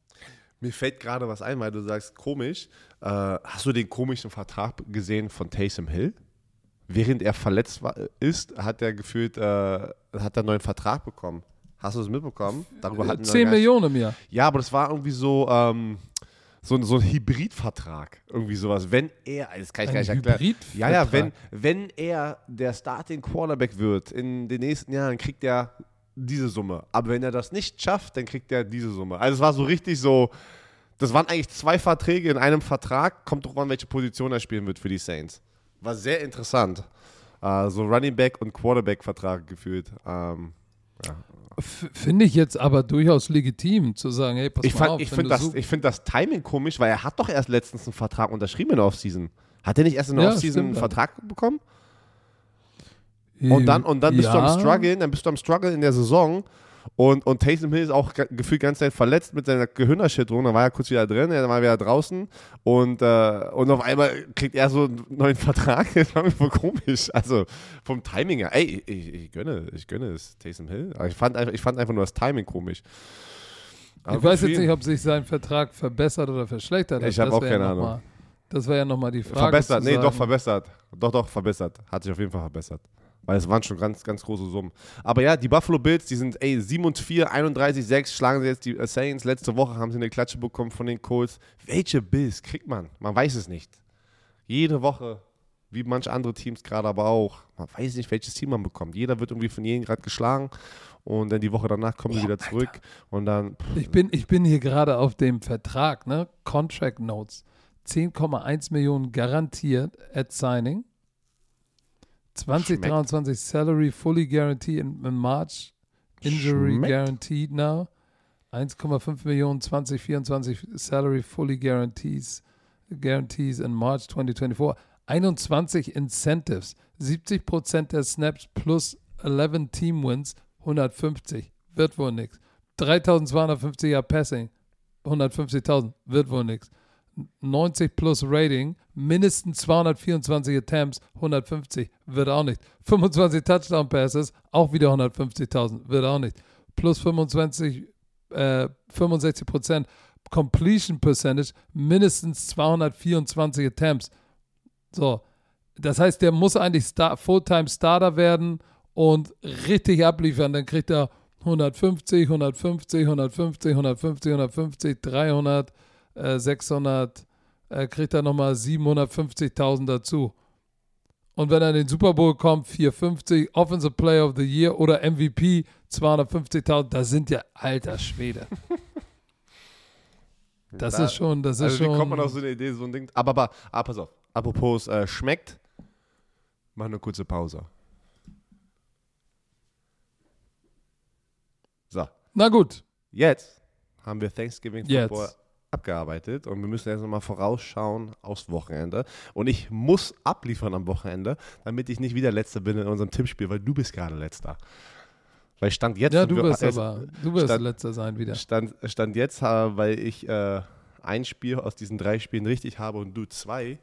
Mir fällt gerade was ein, weil du sagst komisch. Äh, hast du den komischen Vertrag gesehen von Taysom Hill? Während er verletzt war, ist, hat er gefühlt, äh, hat er einen neuen Vertrag bekommen. Hast du es mitbekommen? Darüber hatten wir 10 gar nicht- Millionen im Jahr. Ja, aber das war irgendwie so, ähm, so, ein- so ein Hybridvertrag. Irgendwie sowas. Wenn er, das kann ich Ein gar nicht erklären. Hybridvertrag? Ja, ja, wenn, wenn er der Starting Quarterback wird in den nächsten Jahren, kriegt er diese Summe. Aber wenn er das nicht schafft, dann kriegt er diese Summe. Also es war so richtig so, das waren eigentlich zwei Verträge in einem Vertrag. Kommt drauf an, welche Position er spielen wird für die Saints. War sehr interessant. Äh, so Running Back und Quarterback-Vertrag gefühlt. Ähm, ja. Finde ich jetzt aber durchaus legitim zu sagen, hey, pass Ich, mal fand- auf. ich finde das, ich find das Timing komisch, weil er hat doch erst letztens einen Vertrag unterschrieben in der Offseason. Hat er nicht erst in der Ja, Offseason einen. Vertrag bekommen? Und dann, und dann bist du am Ja. Struggeln, dann bist du am Struggeln in der Saison. Und, und Taysom Hill ist auch ge- gefühlt ganz Zeit verletzt mit seiner Gehirnerschütterung. Da war er kurz wieder drin, er war wieder draußen. Und, äh, und auf einmal kriegt er so einen neuen Vertrag. <laughs> Das war mir voll komisch. Also vom Timing her. Ey, ich, ich gönne, ich gönne es, Taysom Hill. Aber ich fand, einfach, ich fand einfach nur das Timing komisch. Aber Ich weiß jetzt nicht, ob sich sein Vertrag verbessert oder verschlechtert hat. Ich hab Das auch ja keine noch Ahnung. Mal, das war ja nochmal die Frage. Verbessert, nee, sagen, doch verbessert. Doch, doch, verbessert. Hat sich auf jeden Fall verbessert. Weil es waren schon ganz, ganz große Summen. Aber ja, die Buffalo Bills, die sind, ey, 7 und 4, 31, 6, schlagen sie jetzt die äh, Saints. Letzte Woche haben sie eine Klatsche bekommen von den Colts. Welche Bills kriegt man? Man weiß es nicht. Jede Woche, wie manche andere Teams gerade aber auch. Man weiß nicht, welches Team man bekommt. Jeder wird irgendwie von jedem gerade geschlagen. Und dann die Woche danach kommen sie wieder zurück. Und dann, Ich bin, ich bin hier gerade auf dem Vertrag, ne? Contract Notes. 10,1 Millionen garantiert at signing. 2023 Salary fully guaranteed in, in March. Injury Schmeckt. guaranteed now. 1,5 Millionen 2024 Salary fully guarantees guarantees in March 2024. 21 Incentives, 70% der Snaps plus 11 Team Wins, 150. Wird wohl nix. 3250er Passing, 150.000. Wird wohl nix. 90 plus Rating, mindestens 224 Attempts, 150, wird auch nicht. 25 Touchdown Passes, auch wieder 150.000, wird auch nicht. Plus 25, äh, 65 Prozent Completion Percentage, mindestens 224 Attempts. So, das heißt, der muss eigentlich Star Fulltime Starter werden und richtig abliefern. Dann kriegt er 150, 150, 150, 150, 150, 300 äh, 600, äh, kriegt er nochmal 750.000 dazu. Und wenn er in den Super Bowl kommt, 450, Offensive Player of the Year oder MVP, 250.000, da sind ja alter Schwede. <laughs> Das da, ist schon, das ist also schon. Wie kommt man auf so eine Idee, so ein Ding? Aber, aber, aber ah, pass auf. Apropos äh, schmeckt, mach eine kurze Pause. So. Na gut. Jetzt haben wir Thanksgiving Football Jetzt abgearbeitet und wir müssen jetzt nochmal vorausschauen aufs Wochenende. Und ich muss abliefern am Wochenende, damit ich nicht wieder Letzter bin in unserem Tippspiel, weil du bist gerade Letzter. Weil Stand jetzt. Ja, du wirst aber, du wirst stand, Letzter sein wieder. Stand, stand jetzt, weil ich äh, ein Spiel aus diesen drei Spielen richtig habe und du zwei,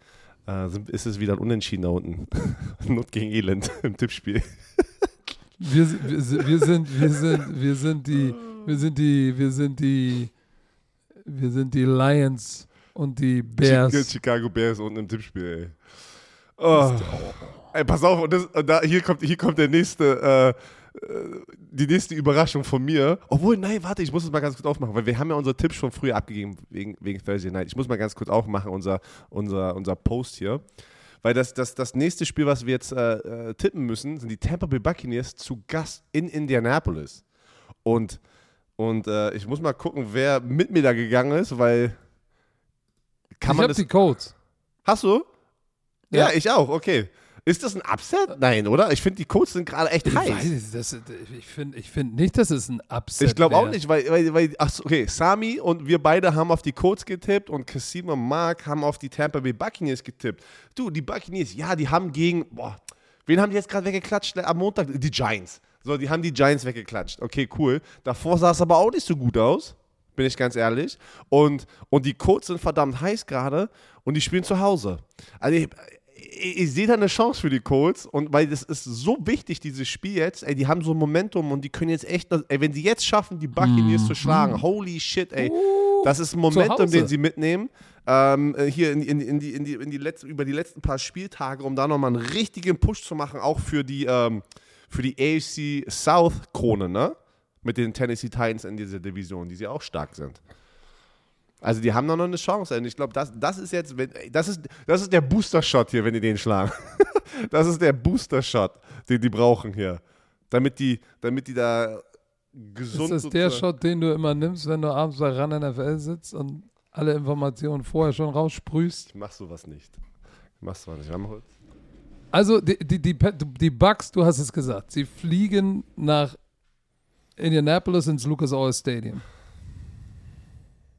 äh, ist es wieder ein Unentschieden da unten. <laughs> Not gegen Elend <laughs> im Tippspiel. Wir, wir, wir, sind, wir, sind, wir sind die, wir sind die, wir sind die wir sind die Lions und die Bears. Chicago Bears unten im Tippspiel, ey. Oh. Ey, pass auf, und, das, und da, hier, kommt, hier kommt der nächste, äh, äh, die nächste Überraschung von mir. Obwohl, nein, warte, ich muss es mal ganz kurz aufmachen, weil wir haben ja unsere Tipps schon früher abgegeben wegen, wegen Thursday Night. Ich muss mal ganz kurz aufmachen, unser, unser, unser Post hier. Weil das, das, das nächste Spiel, was wir jetzt äh, äh tippen müssen, sind die Tampa Bay Buccaneers zu Gast in Indianapolis. Und und äh, ich muss mal gucken, wer mit mir da gegangen ist, weil. Kann ich man hab das die Codes. Hast du? Ja. ja, ich auch, okay. Ist das ein Upset? Nein, oder? Ich finde, die Codes sind gerade echt ich heiß. Weiß, das, ich finde ich find nicht, dass es ein Upset Ich glaube auch nicht, weil, weil, weil ach, okay, Sami und wir beide haben auf die Codes getippt und Cassim und Mark haben auf die Tampa Bay Buccaneers getippt. Du, die Buccaneers, ja, die haben gegen, boah, wen haben die jetzt gerade weggeklatscht am Montag? Die Giants. So, die haben die Giants weggeklatscht. Okay, cool. Davor sah es aber auch nicht so gut aus, bin ich ganz ehrlich. Und, und die Colts sind verdammt heiß gerade und die spielen zu Hause. Also ich, ich, ich sehe da eine Chance für die Colts und weil das ist so wichtig, dieses Spiel jetzt, ey, die haben so ein Momentum und die können jetzt echt, ey, wenn sie jetzt schaffen, die Buccaneers mm. zu schlagen, mhm. holy shit, ey, uh, das ist ein Momentum, den sie mitnehmen, ähm, äh, hier in, in, in, die, in, die, in die letzten, über die letzten paar Spieltage, um da nochmal einen richtigen Push zu machen, auch für die, ähm, für die AFC South Krone, ne? Mit den Tennessee Titans in dieser Division, die sie auch stark sind. Also die haben noch eine Chance. Und ich glaube, das, das ist jetzt, das ist, das ist der Booster-Shot hier, wenn die den schlagen. <laughs> das ist der Booster-Shot, den die brauchen hier. Damit die, damit die da gesund Ist das der Shot, den du immer nimmst, wenn du abends bei RAN NFL sitzt und alle Informationen vorher schon raussprühst? Ich mach sowas nicht. Ich mach sowas nicht. Warte mal also die, die, die, die Bucks, du hast es gesagt, sie fliegen nach Indianapolis ins Lucas Oil Stadium.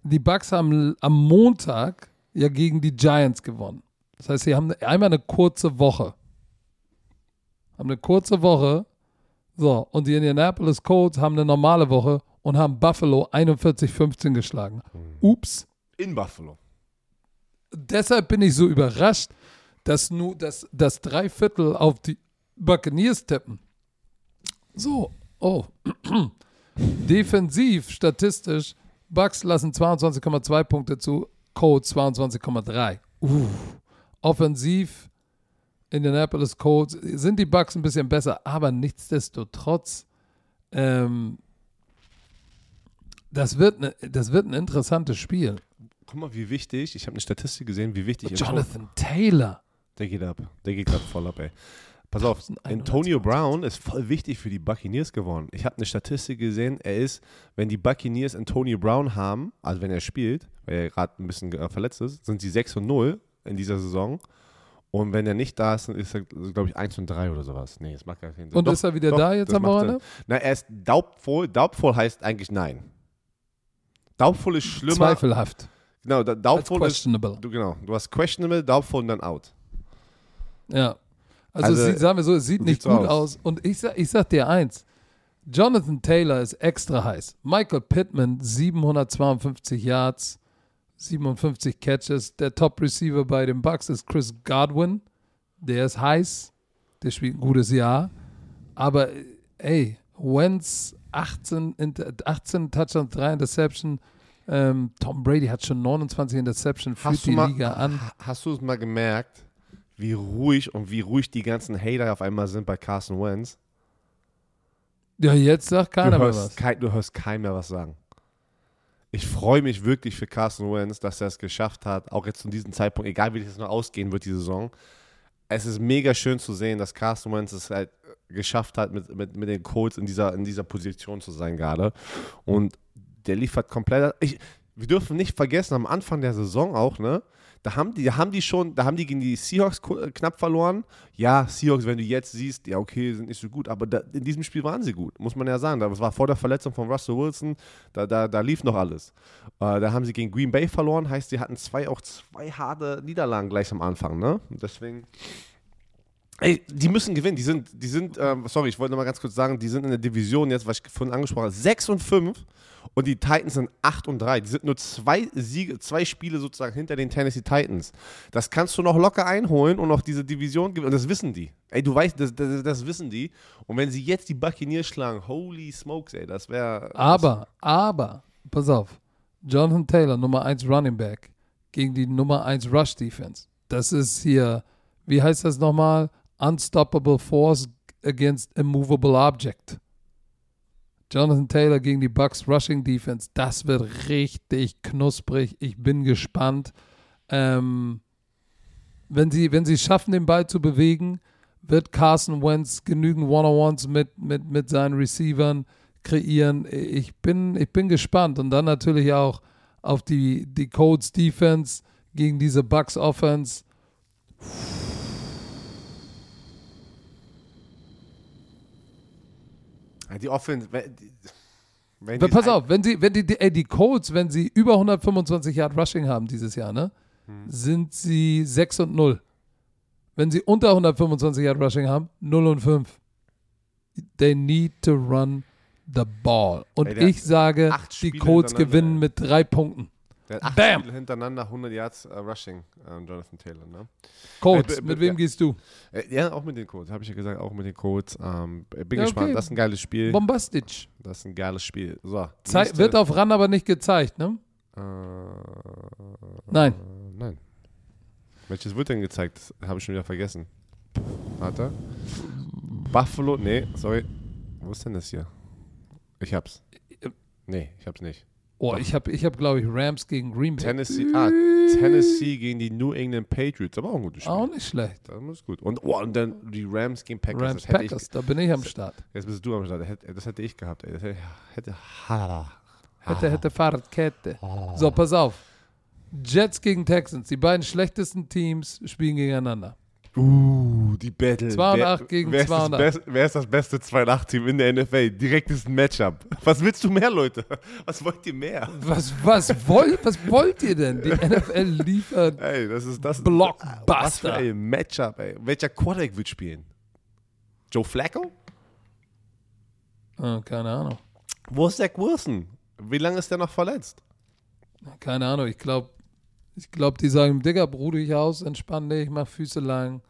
Die Bucks haben am Montag ja gegen die Giants gewonnen. Das heißt, sie haben einmal eine kurze Woche. Haben eine kurze Woche. So, und die Indianapolis Colts haben eine normale Woche und haben Buffalo 41-15 geschlagen. Ups. In Buffalo. Deshalb bin ich so überrascht, dass nur das, das Dreiviertel auf die Buccaneers tippen. So, oh. <clears throat> Defensiv, statistisch, Bucks lassen 22,2 Punkte zu, Colts 22,3. Uh. Offensiv, Indianapolis Colts, sind die Bucks ein bisschen besser, aber nichtsdestotrotz, ähm, das, wird ne, das wird ein interessantes Spiel. Guck mal, wie wichtig, ich habe eine Statistik gesehen, wie wichtig. Jonathan Taylor. Der geht ab. Der geht gerade voll ab, ey. Pass auf, Antonio Brown ist voll wichtig für die Buccaneers geworden. Ich habe eine Statistik gesehen, er ist, wenn die Buccaneers Antonio Brown haben, also wenn er spielt, weil er gerade ein bisschen äh, verletzt ist, sind sie 6 und 0 in dieser Saison. Und wenn er nicht da ist, ist er, glaube ich, 1 und 3 oder sowas. Nee, das macht gar keinen Sinn. Und doch, ist er wieder doch, da jetzt am Wochenende? Na, er ist daubvoll. Daubvoll heißt eigentlich nein. Daubvoll ist schlimmer. Zweifelhaft. genau, doubtful ist, questionable. du, genau, du hast questionable, doubtful und dann out. Ja. Also, Also, sieht, sagen wir so, es sieht nicht gut aus. aus. Und ich sag, ich sag dir eins: Jonathan Taylor ist extra heiß. Michael Pittman, 752 Yards, 57 Catches. Der Top-Receiver bei den Bucks ist Chris Godwin. Der ist heiß. Der spielt ein gutes Jahr. Aber, ey, Wentz, 18, Inter- 18 Touchdowns, 3 Interception. Ähm, Tom Brady hat schon 29 Interception, führt die mal, Liga an. ha- hast du es mal gemerkt, wie ruhig und wie ruhig die ganzen Hater auf einmal sind bei Carson Wentz? Ja, jetzt sagt keiner du, mehr hörst was. Kein, du hörst keinen mehr was sagen. Ich freue mich wirklich für Carson Wentz, dass er es geschafft hat, auch jetzt zu diesem Zeitpunkt, egal wie das noch ausgehen wird, die Saison. Es ist mega schön zu sehen, dass Carson Wentz es halt geschafft hat, mit, mit, mit den Colts in dieser, in dieser Position zu sein gerade. Und der liefert komplett. Ich, wir dürfen nicht vergessen, am Anfang der Saison auch, ne? Da haben die, da haben die schon, da haben die gegen die Seahawks äh, knapp verloren. Ja, Seahawks, wenn du jetzt siehst, ja, okay, sind nicht so gut, aber da, in diesem Spiel waren sie gut, muss man ja sagen. Das war vor der Verletzung von Russell Wilson, da, da, da lief noch alles. Äh, da haben sie gegen Green Bay verloren, heißt, sie hatten zwei, auch zwei harte Niederlagen gleich am Anfang, ne? Deswegen. Ey, die müssen gewinnen. Die sind, die sind, ähm, sorry, ich wollte noch mal ganz kurz sagen, die sind in der Division jetzt, was ich vorhin angesprochen habe, 6 und 5 und die Titans sind 8 und 3. Die sind nur zwei Siege, zwei Spiele sozusagen hinter den Tennessee Titans. Das kannst du noch locker einholen und noch diese Division gewinnen. Und das wissen die. Ey, du weißt, das, das, das wissen die. Und wenn sie jetzt die Buccaneers schlagen, holy smokes, ey, das wäre. Aber, aber, pass auf, Jonathan Taylor, Nummer 1 Running Back, gegen die Nummer 1 Rush Defense. Das ist hier, wie heißt das nochmal? Unstoppable Force against Immovable Object. Jonathan Taylor gegen die Bucks Rushing Defense. Das wird richtig knusprig. Ich bin gespannt. Ähm, wenn sie, wenn sie schaffen, den Ball zu bewegen, wird Carson Wentz genügend One-on-Ones mit, mit, mit seinen Receivern kreieren. Ich bin, ich bin gespannt. Und dann natürlich auch auf die, die Colts Defense gegen diese Bucks Offense. Die Offense. Wenn, Pass auf, wenn sie, wenn die, ey, die Colts, wenn sie über 125 Yard Rushing haben dieses Jahr, ne, sind sie 6 und 0. Wenn sie unter 125 Yard Rushing haben, 0 und 5. They need to run the ball. Und Ey, ich sage, die Colts gewinnen mit drei Punkten. Der hat acht Bam! Spiele hintereinander 100 Yards äh, Rushing, ähm, Jonathan Taylor, ne? Colts, Äh, mit wem gehst du? Äh, Ja, auch mit den Colts, habe ich ja gesagt, auch mit den Colts. Ähm, bin Ja, gespannt, okay. das ist ein geiles Spiel. Bombastisch. Das ist ein geiles Spiel. So, Zei wird auf Run aber nicht gezeigt, ne? Äh, Nein. Äh, nein. Welches wird denn gezeigt? Das habe ich schon wieder vergessen. Warte. Buffalo, nee, sorry. Wo ist denn das hier? Ich hab's. Nee, ich hab's nicht. Oh, ich habe, ich hab, glaube ich, Rams gegen Green Bay. Tennessee, ah, Tennessee gegen die New England Patriots. Aber auch ein gutes Spiel. Auch nicht schlecht. Das ist gut. Und, oh, und dann die Rams gegen Packers. Rams Packers, da bin ich am Start. Ich, jetzt bist du am Start. Das hätte, das hätte ich gehabt. Ey. Das hätte, hätte, Hätte, hätte Fahrradkette. So, pass auf. Jets gegen Texans. Die beiden schlechtesten Teams spielen gegeneinander. Uh, die Battle. 2 und Wer- 8 gegen wer ist 2 und das Best, Wer ist das beste 2 und 8 Team in der NFL? Direktes Matchup. Was willst du mehr, Leute? Was wollt ihr mehr? Was, was, wollt, was wollt ihr denn? Die NFL liefert. Ey, das ist das. Blockbuster. Was für ein Matchup, ey. Welcher Quarterback wird spielen? Joe Flacco? Oh, keine Ahnung. Wo ist Zach Wilson? Wie lange ist der noch verletzt? Keine Ahnung. Ich glaube, ich glaub, die sagen: Digga, bruh dich aus, entspann dich, mach Füße lang.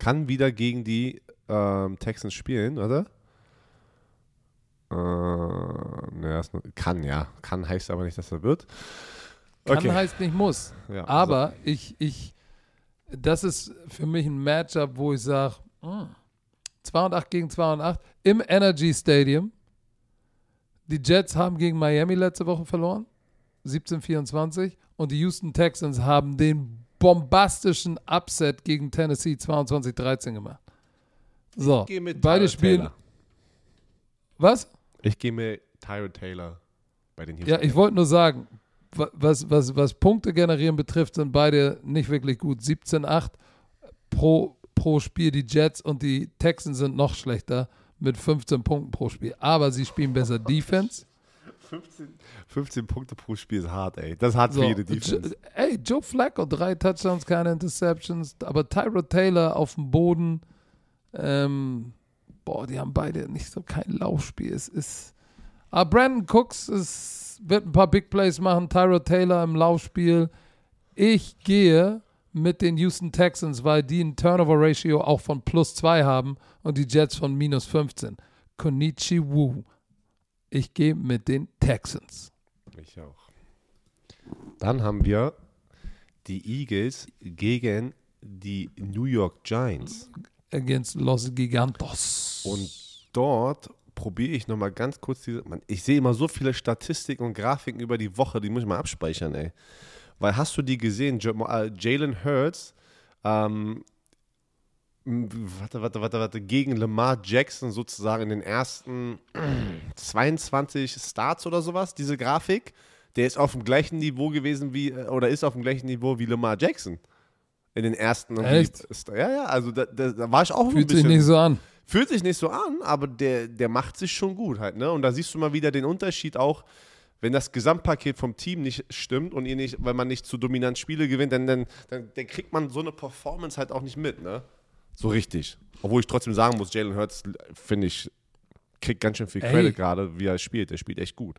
Kann wieder gegen die ähm, Texans spielen, oder? Äh, ne, kann, ja. Kann heißt aber nicht, dass er wird. Kann Okay. heißt nicht muss. Ja, Aber ich, ich, das ist für mich ein Matchup, wo ich sage, 2 und 8 gegen 2 und 8 im Energy Stadium. Die Jets haben gegen Miami letzte Woche verloren, 17-24. Und die Houston Texans haben den bombastischen Upset gegen Tennessee 22-13 gemacht. So, beide spielen. Taylor. Was? Ich gehe mit Tyrod Taylor bei den Houston. Ja, ich wollte nur sagen, wa- was, was, was Punkte generieren betrifft, sind beide nicht wirklich gut. 17-8 pro, pro Spiel die Jets und die Texans sind noch schlechter mit 15 Punkten pro Spiel. Aber sie spielen besser <laughs> Defense. 15, 15 Punkte pro Spiel ist hart, ey. Das ist hart So, für jede Defense. Ey, Joe Flacco, drei Touchdowns, keine Interceptions, aber Tyrod Taylor auf dem Boden. Ähm, boah, die haben beide nicht so kein Laufspiel. Es ist. Aber Brandon Cooks ist, wird ein paar Big Plays machen, Tyrod Taylor im Laufspiel. Ich gehe mit den Houston Texans, weil die ein Turnover-Ratio auch von plus 2 haben und die Jets von minus 15. Konichi Wu. Ich gehe mit den Texans. Ich auch. Dann haben wir die Eagles gegen die New York Giants. Against Los Gigantos. Und dort probiere ich nochmal ganz kurz diese. Man, ich sehe immer so viele Statistiken und Grafiken über die Woche, die muss ich mal abspeichern, ey. Weil hast du die gesehen? Äh, Jalen Hurts, ähm, warte, warte, warte, warte, gegen Lamar Jackson sozusagen in den ersten <clears throat> 22 Starts oder sowas, diese Grafik. Der ist auf dem gleichen Niveau gewesen wie, äh, oder ist auf dem gleichen Niveau wie Lamar Jackson. In den ersten. Echt? Ja, ja, also da, da, da war ich auch so ein Fühlt bisschen. sich nicht so an. Fühlt sich nicht so an, aber der, der macht sich schon gut halt, ne? Und da siehst du mal wieder den Unterschied auch, wenn das Gesamtpaket vom Team nicht stimmt und ihr nicht, weil man nicht zu dominant Spiele gewinnt, dann, dann, dann, dann kriegt man so eine Performance halt auch nicht mit, ne? So richtig. Obwohl ich trotzdem sagen muss, Jalen Hurts, finde ich, kriegt ganz schön viel Ey. Credit gerade, wie er spielt. Der spielt echt gut.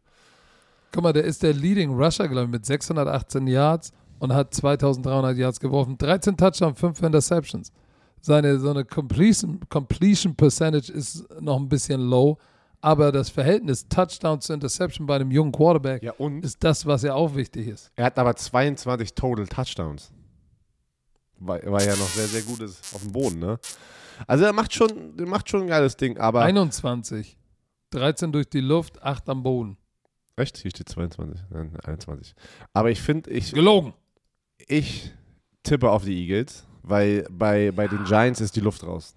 Guck mal, der ist der Leading Rusher, glaube ich, mit 618 Yards und hat 2300 Yards geworfen. 13 Touchdowns, 5 Interceptions. Seine so eine Completion, Completion Percentage ist noch ein bisschen low, aber das Verhältnis Touchdown zu Interception bei einem jungen Quarterback Ja, ist das, was ja auch wichtig ist. er hat aber 22 Total Touchdowns. Weil, weil er noch sehr, sehr gut ist auf dem Boden, ne? Also er macht schon, der macht schon ein geiles Ding, aber. 21. 13 durch die Luft, 8 am Boden. Echt? Hier steht 22, nein, 21. Aber ich finde, ich, Gelogen. ich tippe auf die Eagles, weil bei, bei den Giants ist die Luft raus.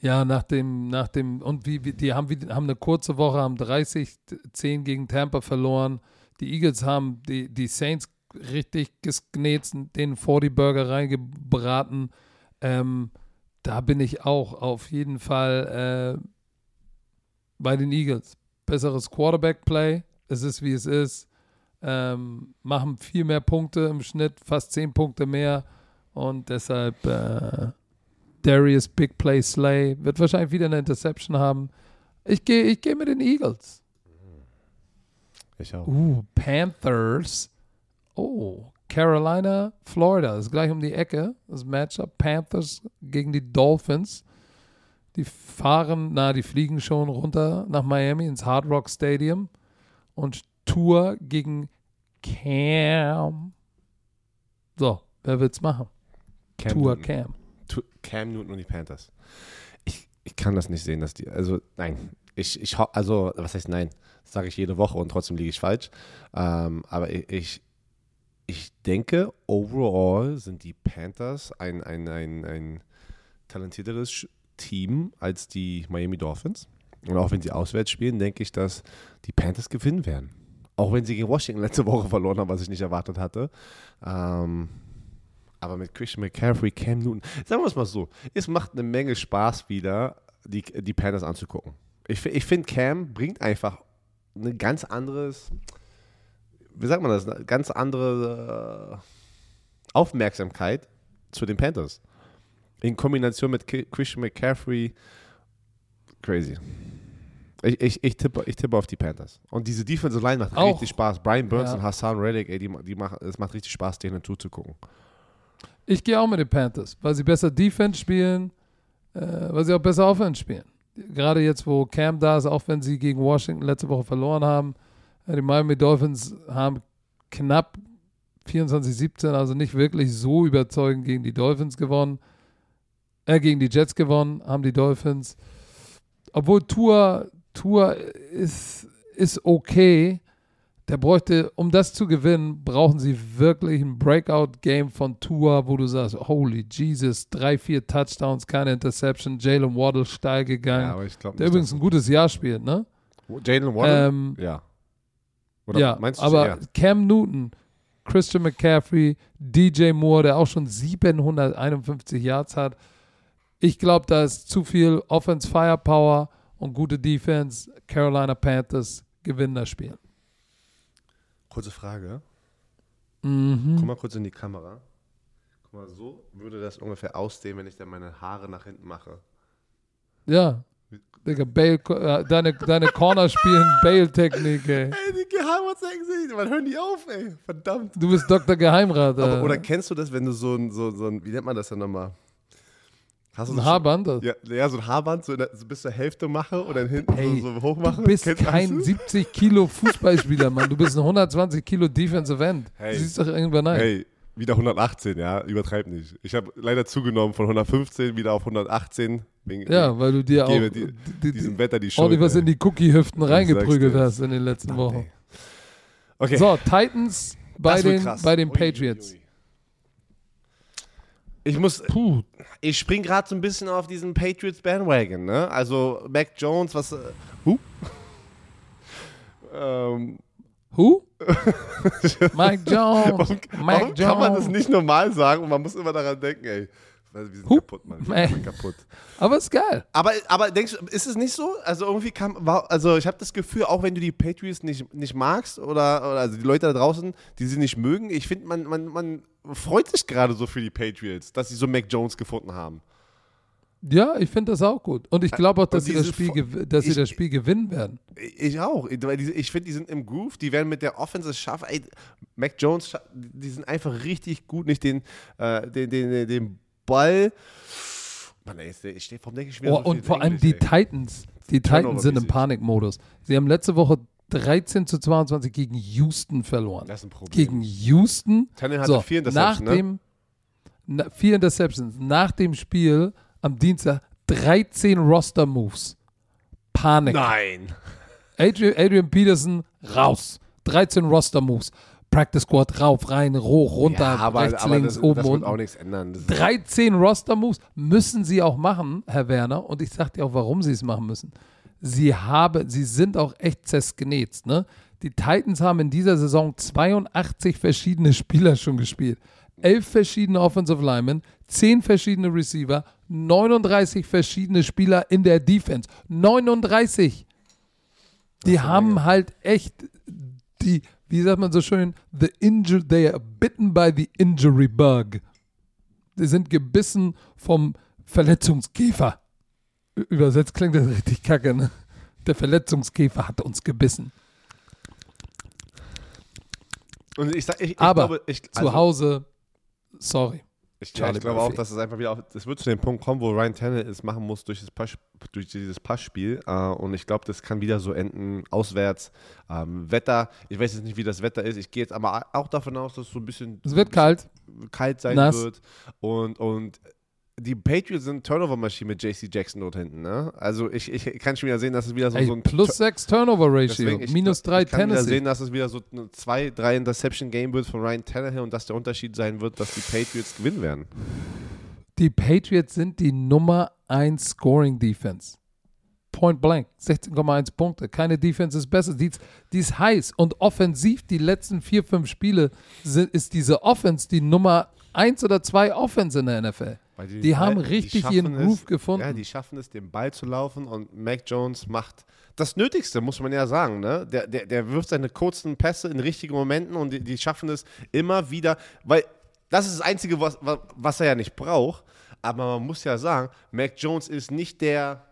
Ja, nach dem, nach dem, und wie, wie die haben, wie, haben eine kurze Woche, haben 30, 10 gegen Tampa verloren. Die Eagles haben die, die Saints richtig gesgnetzt, den 40 Burger reingebraten. Ähm, da bin ich auch auf jeden Fall äh, bei den Eagles. Besseres Quarterback-Play, es ist wie es ist. Ähm, machen viel mehr Punkte im Schnitt, fast 10 Punkte mehr. Und deshalb äh, Darius Big Play Slay wird wahrscheinlich wieder eine Interception haben. Ich gehe ich geh mit den Eagles. Ich auch. Uh, Panthers. Oh, Carolina, Florida. Das ist gleich um die Ecke. Das Matchup Panthers gegen die Dolphins. Die fahren, na, die fliegen schon runter nach Miami ins Hard Rock Stadium. Und Tour gegen Cam. So, wer wird's machen? Cam Tour Newton. Cam. Tu- Cam Newton und die Panthers. Ich, ich kann das nicht sehen, dass die, also nein, ich, ich also was heißt nein, das sage ich jede Woche und trotzdem liege ich falsch. Ähm, aber ich, ich, ich denke, overall sind die Panthers ein, ein, ein, ein talentierteres Team als die Miami Dolphins. Und auch wenn sie auswärts spielen, denke ich, dass die Panthers gewinnen werden. Auch wenn sie gegen Washington letzte Woche verloren haben, was ich nicht erwartet hatte. Ähm, aber mit Christian McCaffrey, Cam Newton, sagen wir es mal so, es macht eine Menge Spaß wieder, die, die Panthers anzugucken. Ich, ich finde, Cam bringt einfach ein ganz anderes, wie sagt man das, eine ganz andere äh, Aufmerksamkeit zu den Panthers. In Kombination mit Christian McCaffrey, crazy. Ich, ich, ich, tippe, ich tippe auf die Panthers. Und diese Defensive Line macht Auch. richtig Spaß. Brian Burns Ja. und Hassan Reddick, ey, die, die machen, es macht richtig Spaß, denen zuzugucken. Ich gehe auch mit den Panthers, weil sie besser Defense spielen, äh, weil sie auch besser Offense spielen. Gerade jetzt, wo Cam da ist, auch wenn sie gegen Washington letzte Woche verloren haben. Die Miami Dolphins haben knapp 24-17, also nicht wirklich so überzeugend gegen die Dolphins gewonnen. Äh, gegen die Jets gewonnen, haben die Dolphins. Obwohl Tour, Tour ist, ist okay. Der bräuchte, um das zu gewinnen, brauchen sie wirklich ein Breakout-Game von Tour, wo du sagst, holy Jesus, drei, vier Touchdowns, keine Interception, Jalen Waddle steil gegangen, ich glaube der übrigens ein gutes Jahr spielt, ne? Jalen Waddle? Ähm, ja. Oder ja, meinst du aber ja. Cam Newton, Christian McCaffrey, DJ Moore, der auch schon 751 Yards hat. Ich glaube, da ist zu viel Offense Firepower und gute Defense. Carolina Panthers gewinnen das Spiel. Kurze Frage. Mhm. Guck mal kurz in die Kamera. Guck mal, so würde das ungefähr aussehen, wenn ich dann meine Haare nach hinten mache. Ja. Digga, Bale, äh, deine, deine Corner spielen Bale-Technik, ey. Ey, die Geheimratsecken man hören die auf, ey. Verdammt. Du bist Dr. Geheimrat. Aber, äh. oder kennst du das, wenn du so ein, so, so ein, wie nennt man das denn nochmal? Hast du ein schon- Haarband? das- Ja, ja, so ein Haarband, so, in der, so bis zur Hälfte mache und dann hinten Ey, so, so hoch mache. Du bist Kennst- kein hast du? 70 Kilo Fußballspieler, Mann. Du bist ein 120 Kilo Defensive End. Hey. Du siehst doch irgendwann ein. Hey, wieder 118, ja, übertreib nicht. Ich habe leider zugenommen von 115 wieder auf 118. Wegen, Ja, weil du dir auch die- die, die, diesem Wetter die Schuld. ordentlich was in die Cookie-Hüften reingeprügelt hast in den letzten Mann, Wochen. ey. Okay. So, Titans bei den, krass. bei den Ui, ui, Patriots. ui. Ich muss, Puh, ich spring gerade so ein bisschen auf diesen Patriots Bandwagon, ne? Also Mac Jones, was, huh? <laughs> ähm, who? <laughs> Mike Jones. warum Mac warum kann man das Jones. nicht normal sagen und man muss immer daran denken, ey, wir sind Huh? kaputt, Mann, wir sind kaputt. Aber ist geil. Aber, aber denkst du, ist es nicht so? Also irgendwie kam, war, also ich habe das Gefühl, auch wenn du die Patriots nicht, nicht magst oder, oder also die Leute da draußen, die sie nicht mögen, ich finde, man, man, man freut sich gerade so für die Patriots, dass sie so Mac Jones gefunden haben. Ja, ich finde das auch gut. Und ich glaube auch, dass, sie das, Spiel, dass sie ich- das Spiel gewinnen werden. Ich auch, ich finde, die sind im Groove, die werden mit der Offense schaffen. Ey, Mac Jones, die sind einfach richtig gut, nicht den, äh, den, den, den, Ball. Mann, ey, ich stehe vom denke ich wieder Oh, so und vor allem Englisch, die ey. Titans. Die Titans sind im. Panikmodus. Sie haben letzte Woche 13 zu 22 gegen Houston verloren. Das ist ein Problem. Gegen Houston. Tannehill hatte So, vier nach Interceptions, ne? dem, na, vier Interceptions. Nach dem Spiel am Dienstag 13 Roster-Moves. Panik. Nein. Adrian, Adrian Peterson raus. 13 Roster-Moves. Practice Squad rauf, rein, hoch, runter, ja, aber, rechts, aber links, das, oben, das wird unten. auch nichts ändern. Das ist, 13 Roster-Moves müssen sie auch machen, Herr Werner. Und ich sage dir auch, warum sie es machen müssen. Sie, haben, sie sind auch echt zersknetzt. Ne? Die Titans haben in dieser Saison 82 verschiedene Spieler schon gespielt. 11 verschiedene Offensive Linemen, 10 verschiedene Receiver, 39 verschiedene Spieler in der Defense. 39! Die haben Menge. halt echt die, wie sagt man so schön, the injury, they are bitten by the injury bug. Die sind gebissen vom Verletzungskäfer. Übersetzt klingt das richtig kacke, ne? Der Verletzungskäfer hat uns gebissen. und ich, sag- ich, ich Aber glaube, ich, Zu also, Hause, sorry. Ich, ja, ich glaube auch, dass es einfach wieder, auf, es wird zu dem Punkt kommen, wo Ryan Tannehill es machen muss durch, das Pass, durch dieses Passspiel. Äh, und ich glaube, das kann wieder so enden, auswärts. Ähm, Wetter, ich weiß jetzt nicht, wie das Wetter ist. Ich gehe jetzt aber auch davon aus, dass es so ein bisschen Es wird kalt. kalt sein Nass. wird. Und, und die Patriots sind Turnover-Maschine mit JC Jackson dort hinten. Ne? Also ich, ich kann schon wieder sehen, dass es wieder so, Ey, so ein plus 6 Turnover Ratio. Deswegen, ich, minus 3 ich kann wieder Tennessee. sehen, dass es wieder so ein 2, 3 Interception-Game wird von Ryan Tannehill und dass der Unterschied sein wird, dass die Patriots gewinnen werden. Die Patriots sind die Nummer 1 Scoring Defense. Point blank. 16,1 Punkte. Keine Defense ist besser. Die, ist- die ist heiß. Und offensiv, die letzten vier, fünf Spiele, sind, ist diese Offense die Nummer 1 oder 2 Offense in der NFL. Weil Die haben Ball- richtig schaffen ihren es- Groove gefunden. Ja, die schaffen es, den Ball zu laufen und Mac Jones macht das Nötigste, muss man ja sagen. Ne? Der, der, der wirft seine kurzen Pässe in richtigen Momenten und die, die schaffen es immer wieder, weil das ist das Einzige, was, was er ja nicht braucht. Aber man muss ja sagen, Mac Jones ist nicht der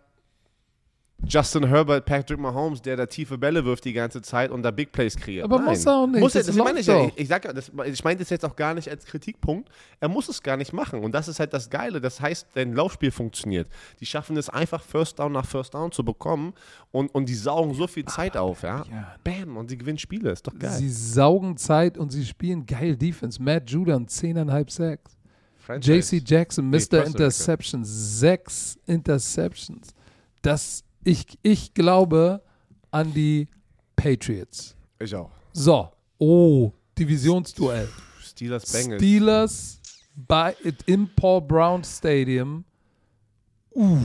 Justin Herbert, Patrick Mahomes, der da tiefe Bälle wirft die ganze Zeit und da Big Plays kreiert. Aber Nein. muss er auch nicht. Muss er, Das das meine ich ja. Ich, ich, sag, ja, das, ich meine das jetzt auch gar nicht als Kritikpunkt. Er muss es gar nicht machen. Und das ist halt das Geile. Das heißt, dein Laufspiel funktioniert. Die schaffen es einfach, First Down nach First Down zu bekommen und, und die saugen so viel Zeit auf. Ja? Ja. Bam, und sie gewinnen Spiele. Ist doch geil. Sie saugen Zeit und sie spielen geil Defense. Matt Judon, 10,5 Sacks. JC Jackson, Mr. Personal Interceptions, sechs Interceptions. Das, ich, ich glaube an die Patriots. Ich auch. So, oh, Divisionsduell. Steelers Bengals. Steelers bei, im Paul Brown Stadium. Uh.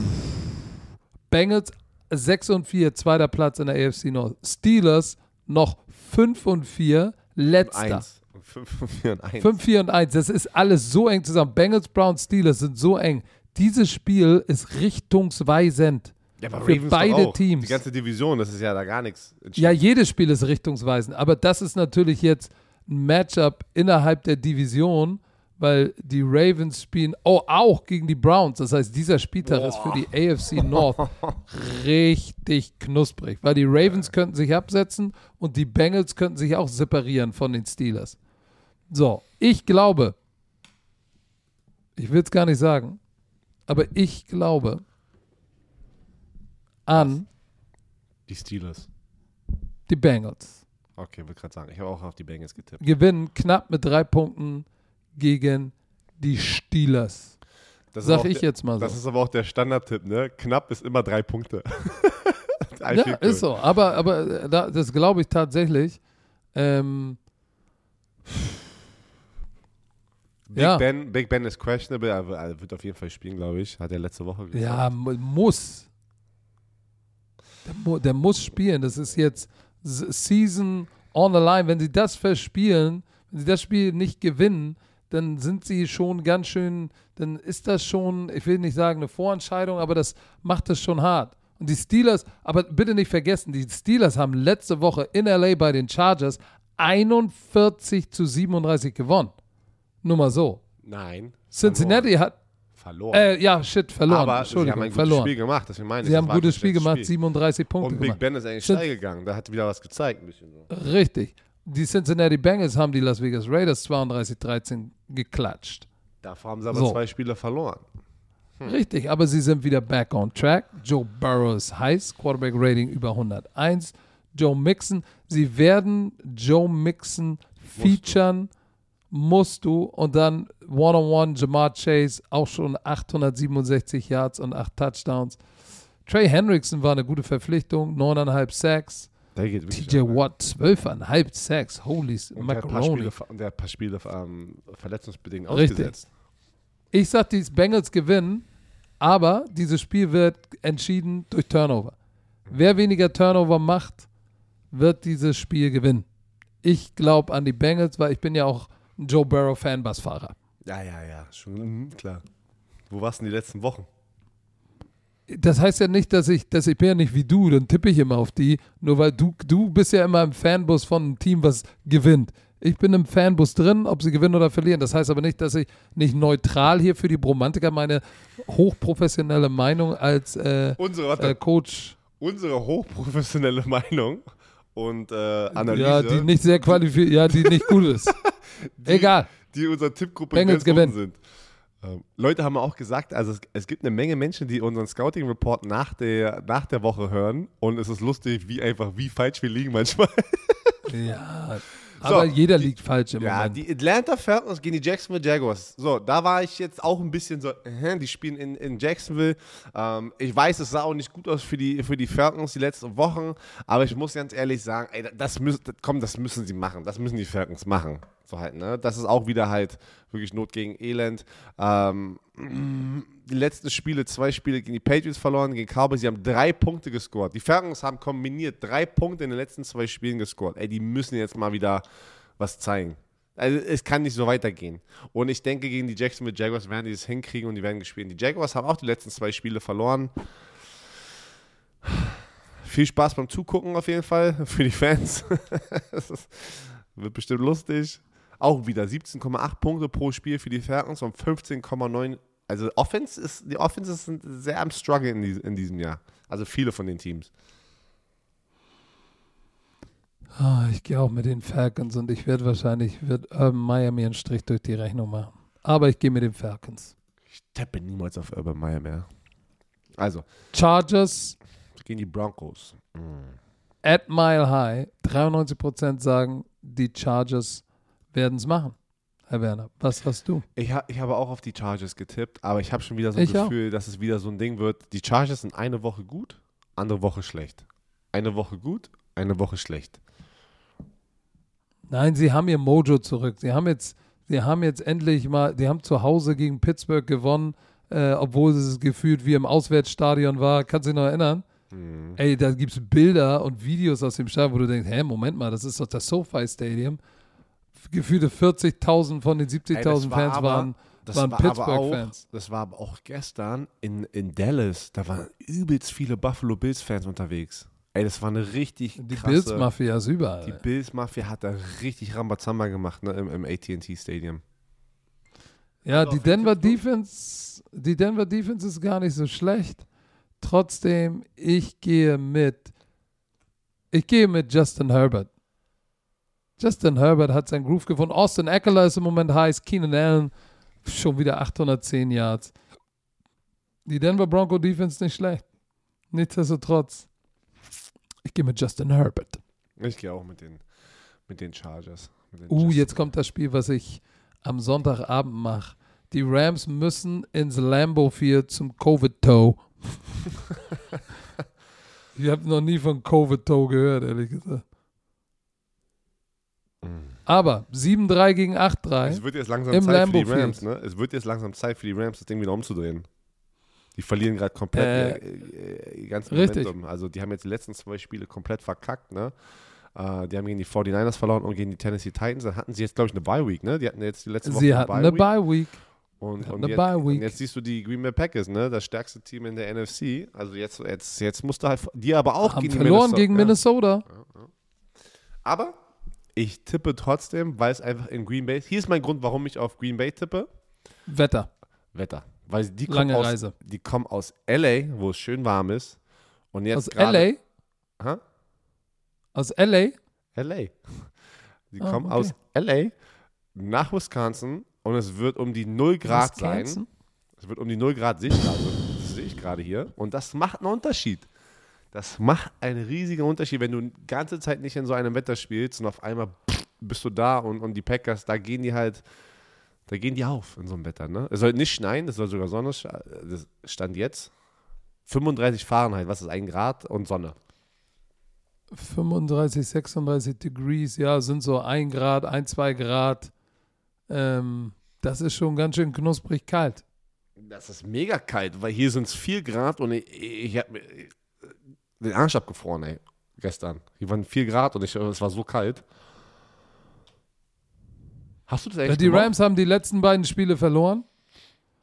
Bengals 6 und 4, zweiter Platz in der AFC North. Steelers noch 5 und 4, letzter. Eins. Und fünf, und vier und eins. 5, 4 und 1, das ist alles so eng zusammen. Bengals, Browns, Steelers sind so eng. Dieses Spiel ist richtungsweisend. Ja, aber Für Ravens beide. Teams. Die ganze Division, das ist ja da gar nichts. Ja, jedes Spiel ist richtungsweisend, aber das ist natürlich jetzt ein Matchup innerhalb der Division, weil die Ravens spielen oh, auch gegen die Browns. Das heißt, dieser Spieltag ist für die AFC North <laughs> richtig knusprig, weil die Ravens könnten sich absetzen und die Bengals könnten sich auch separieren von den Steelers. So, ich glaube, ich will es gar nicht sagen, aber ich glaube an Die Steelers. die Bengals. Okay, wollte gerade sagen. Ich habe auch auf die Bengals getippt. gewinnen knapp mit drei Punkten gegen die Steelers. Das Sag ich der, jetzt mal so. Das ist aber auch der Standardtipp, ne? Knapp ist immer drei Punkte. <laughs> Ja, ist so. Aber, aber äh, da, das glaube ich tatsächlich. Ähm, Big, Ja. ben, Big Ben ist questionable, aber er wird auf jeden Fall spielen, glaube ich. Hat er letzte Woche gesagt. ja, mu- muss. Der, der muss spielen. Das ist jetzt Season on the line. Wenn sie das verspielen, wenn sie das Spiel nicht gewinnen, dann sind sie schon ganz schön, dann ist das schon, ich will nicht sagen eine Vorentscheidung, aber das macht es schon hart. Und die Steelers, aber bitte nicht vergessen, die Steelers haben letzte Woche in LA bei den Chargers 41 zu 37 gewonnen. Nur mal so. Nein. Cincinnati hat, Verloren. äh, ja, shit, verloren. aber sie haben ein gutes verloren. Spiel gemacht, deswegen meine ich. Sie das haben ein gutes Spiel gemacht, 37 Punkte Und Big. Ben ist eigentlich steil gegangen. Da hat wieder was gezeigt, ein bisschen so. Richtig. Die Cincinnati Bengals haben die Las Vegas Raiders 32-13 geklatscht. Davor haben sie aber So. zwei Spiele verloren. Richtig, aber sie sind wieder back on track. Joe Burrow ist heiß, Quarterback Rating über 101. Joe Mixon, sie werden Joe Mixon featuren, musst du. Und dann One-on-One, Jamar Chase, auch schon 867 Yards und 8 Touchdowns. Trey Hendrickson war eine gute Verpflichtung, 9,5 Sacks. TJ? Watt, 12,5 Sacks. Holy Und der hat ein paar Macaroni. Spiele, der paar Spiele ähm, verletzungsbedingt Richtig. ausgesetzt. Ich sag, die Bengals gewinnen, aber dieses Spiel wird entschieden durch Turnover. Wer weniger Turnover macht, wird dieses Spiel gewinnen. Ich glaube an die Bengals, weil ich bin ja auch Joe Burrow Fanbus-Fahrer. Ja, ja, ja, schon mhm, klar. Wo warst du denn die letzten Wochen? Das heißt ja nicht, dass ich, dass ich bin ja nicht wie du, dann tippe ich immer auf die, nur weil du, du bist ja immer im Fanbus von einem Team, was gewinnt. Ich bin im Fanbus drin, ob sie gewinnen oder verlieren. Das heißt aber nicht, dass ich nicht neutral hier für die Bromantiker meine hochprofessionelle Meinung als äh, Unsere, äh, Coach unsere hochprofessionelle Meinung und äh, Analyse, Ja, die nicht sehr qualifiziert, ja, die nicht gut ist. <laughs> <laughs> Egal. die unserer Tippgruppe Bengals gewinnen. sind. Ähm, Leute haben auch gesagt, also es, es gibt eine Menge Menschen, die unseren Scouting-Report nach der, nach der Woche hören und es ist lustig, wie einfach, wie falsch wir liegen manchmal. Ja, <laughs> aber jeder liegt falsch im Ja, Moment. die Atlanta Falcons gegen die Jacksonville Jaguars. So, da war ich jetzt auch ein bisschen so, äh, die spielen in, in Jacksonville. Ähm, ich weiß, es sah auch nicht gut aus für die, für die Falcons die letzten Wochen, aber ich muss ganz ehrlich sagen, ey, das müssen, komm, das müssen sie machen. Das müssen die Falcons machen. Halt, ne? Das ist auch wieder halt wirklich Not gegen Elend. Ähm, die letzten Spiele, zwei Spiele gegen die Patriots verloren, gegen Cowboys, sie haben drei Punkte gescored. Die Falcons haben kombiniert drei Punkte in den letzten zwei Spielen gescored. Ey, die müssen jetzt mal wieder was zeigen. Also es kann nicht so weitergehen. Und ich denke, gegen die Jacksonville Jaguars werden die das hinkriegen und die werden gespielt. Die Jaguars haben auch die letzten zwei Spiele verloren. Viel Spaß beim Zugucken auf jeden Fall für die Fans. <laughs> Das wird bestimmt lustig. Auch wieder 17,8 Punkte pro Spiel für die Falcons und 15,9. Also Offense ist, die Offenses sind sehr am Struggle in, in diesem Jahr. Also viele von den Teams. Ah, ich gehe auch mit den Falcons und ich werde wahrscheinlich, wird Urban Meyer mir einen Strich durch die Rechnung machen. Aber ich gehe mit den Falcons. Ich tappe niemals auf Urban Meyer mehr. Also, Chargers gegen die Broncos. at Mile High. 93% sagen, die Chargers werden es machen. Herr Werner, was hast du? Ich, ha ich habe auch auf die Chargers getippt, aber ich habe schon wieder so ein Ich auch. Gefühl, dass es wieder so ein Ding wird. Die Chargers sind eine Woche gut, andere Woche schlecht. Eine Woche gut, eine Woche schlecht. Nein, sie haben ihr Mojo zurück. Sie haben jetzt, sie haben jetzt endlich mal, die haben zu Hause gegen Pittsburgh gewonnen, äh, obwohl es gefühlt wie im Auswärtsstadion war. Kannst du dich noch erinnern? Hm. Ey, da gibt es Bilder und Videos aus dem Stadion, wo du denkst, hä, Moment mal, das ist doch das SoFi Stadium. Gefühlte 40.000 von den 70.000 Ey, das war Fans aber- waren, waren war Pittsburgh-Fans. Das war aber auch gestern in, in Dallas. Da waren übelst viele Buffalo Bills-Fans unterwegs. Ey, das war eine richtig Die krasse... Bills-Mafia ist überall. Die Bills-Mafia hat da richtig Rambazamba gemacht ne, im, im AT&T Stadium. Ja, die den Denver? Defense, die Denver Defense ist gar nicht so schlecht. Trotzdem, ich gehe mit, ich gehe mit Justin Herbert. Justin Herbert hat seinen Groove gefunden. Austin Eckler ist im Moment heiß. Keenan Allen schon wieder 810 Yards. Die Denver Bronco Defense nicht schlecht. Nichtsdestotrotz, ich gehe mit Justin Herbert. Ich gehe auch mit den, mit den Chargers. Mit den Uh, Justin- jetzt kommt das Spiel, was ich am Sonntagabend mache. Die Rams müssen ins Lambeau Field zum Covid-Toe. <laughs> ich habe noch nie von Covid-Toe gehört, ehrlich gesagt. Mhm. Aber 7-3 gegen 8-3. Es wird jetzt langsam Zeit für Lambeau die Rams, ne? Es wird jetzt langsam Zeit für die Rams, das Ding wieder umzudrehen. Die verlieren gerade komplett Äh, ihr, ihr ganzes richtig. Momentum. Also die haben jetzt die letzten zwei Spiele komplett verkackt, ne? Äh, die haben gegen die 49ers verloren und gegen die Tennessee Titans. Dann hatten sie jetzt, glaube ich, eine Bye-Week, ne? Die hatten jetzt die letzte Woche Sie hatten eine Bye Week. Und, und, eine jetzt, Bye und jetzt siehst du die Green Bay Packers, ne? Das stärkste Team in der NFC. Also jetzt, jetzt, jetzt musst du halt, die aber auch Haben gegen die verloren Minnesota- gegen ja. Minnesota. Aber ich tippe trotzdem, weil es einfach in Green Bay Hier ist mein Grund, warum ich auf Green Bay tippe. Wetter. Wetter. Weil die kommen, Lange aus, Reise. die kommen aus L.A., wo es schön warm ist. Und jetzt Aus gerade- LA. Hä? Aus LA. L.A. Die Ah, kommen okay. aus L.A. nach Wisconsin und es wird um die 0 Grad sein. Wisconsin? Es wird um die 0 Grad sehe ich gerade. Das sehe ich gerade hier. Und das macht einen Unterschied. Das macht einen riesigen Unterschied, wenn du die ganze Zeit nicht in so einem Wetter spielst und auf einmal bist du da und, und die Packers, da gehen die halt, da gehen die auf in so einem Wetter. Ne? Es soll nicht schneien, es soll sogar Sonne, das stand jetzt. 35 Fahrenheit, was ist ein Grad und Sonne. 35, 36 Degrees, ja, sind so ein Grad, ein, zwei Grad. Ähm, das ist schon ganz schön knusprig kalt. Das ist mega kalt, weil hier sind es 4 Grad und ich, ich habe mir den Arsch abgefroren, ey, gestern. Hier waren 4 Grad und ich, es war so kalt. Hast du das eigentlich die gemacht? Rams haben die letzten beiden Spiele verloren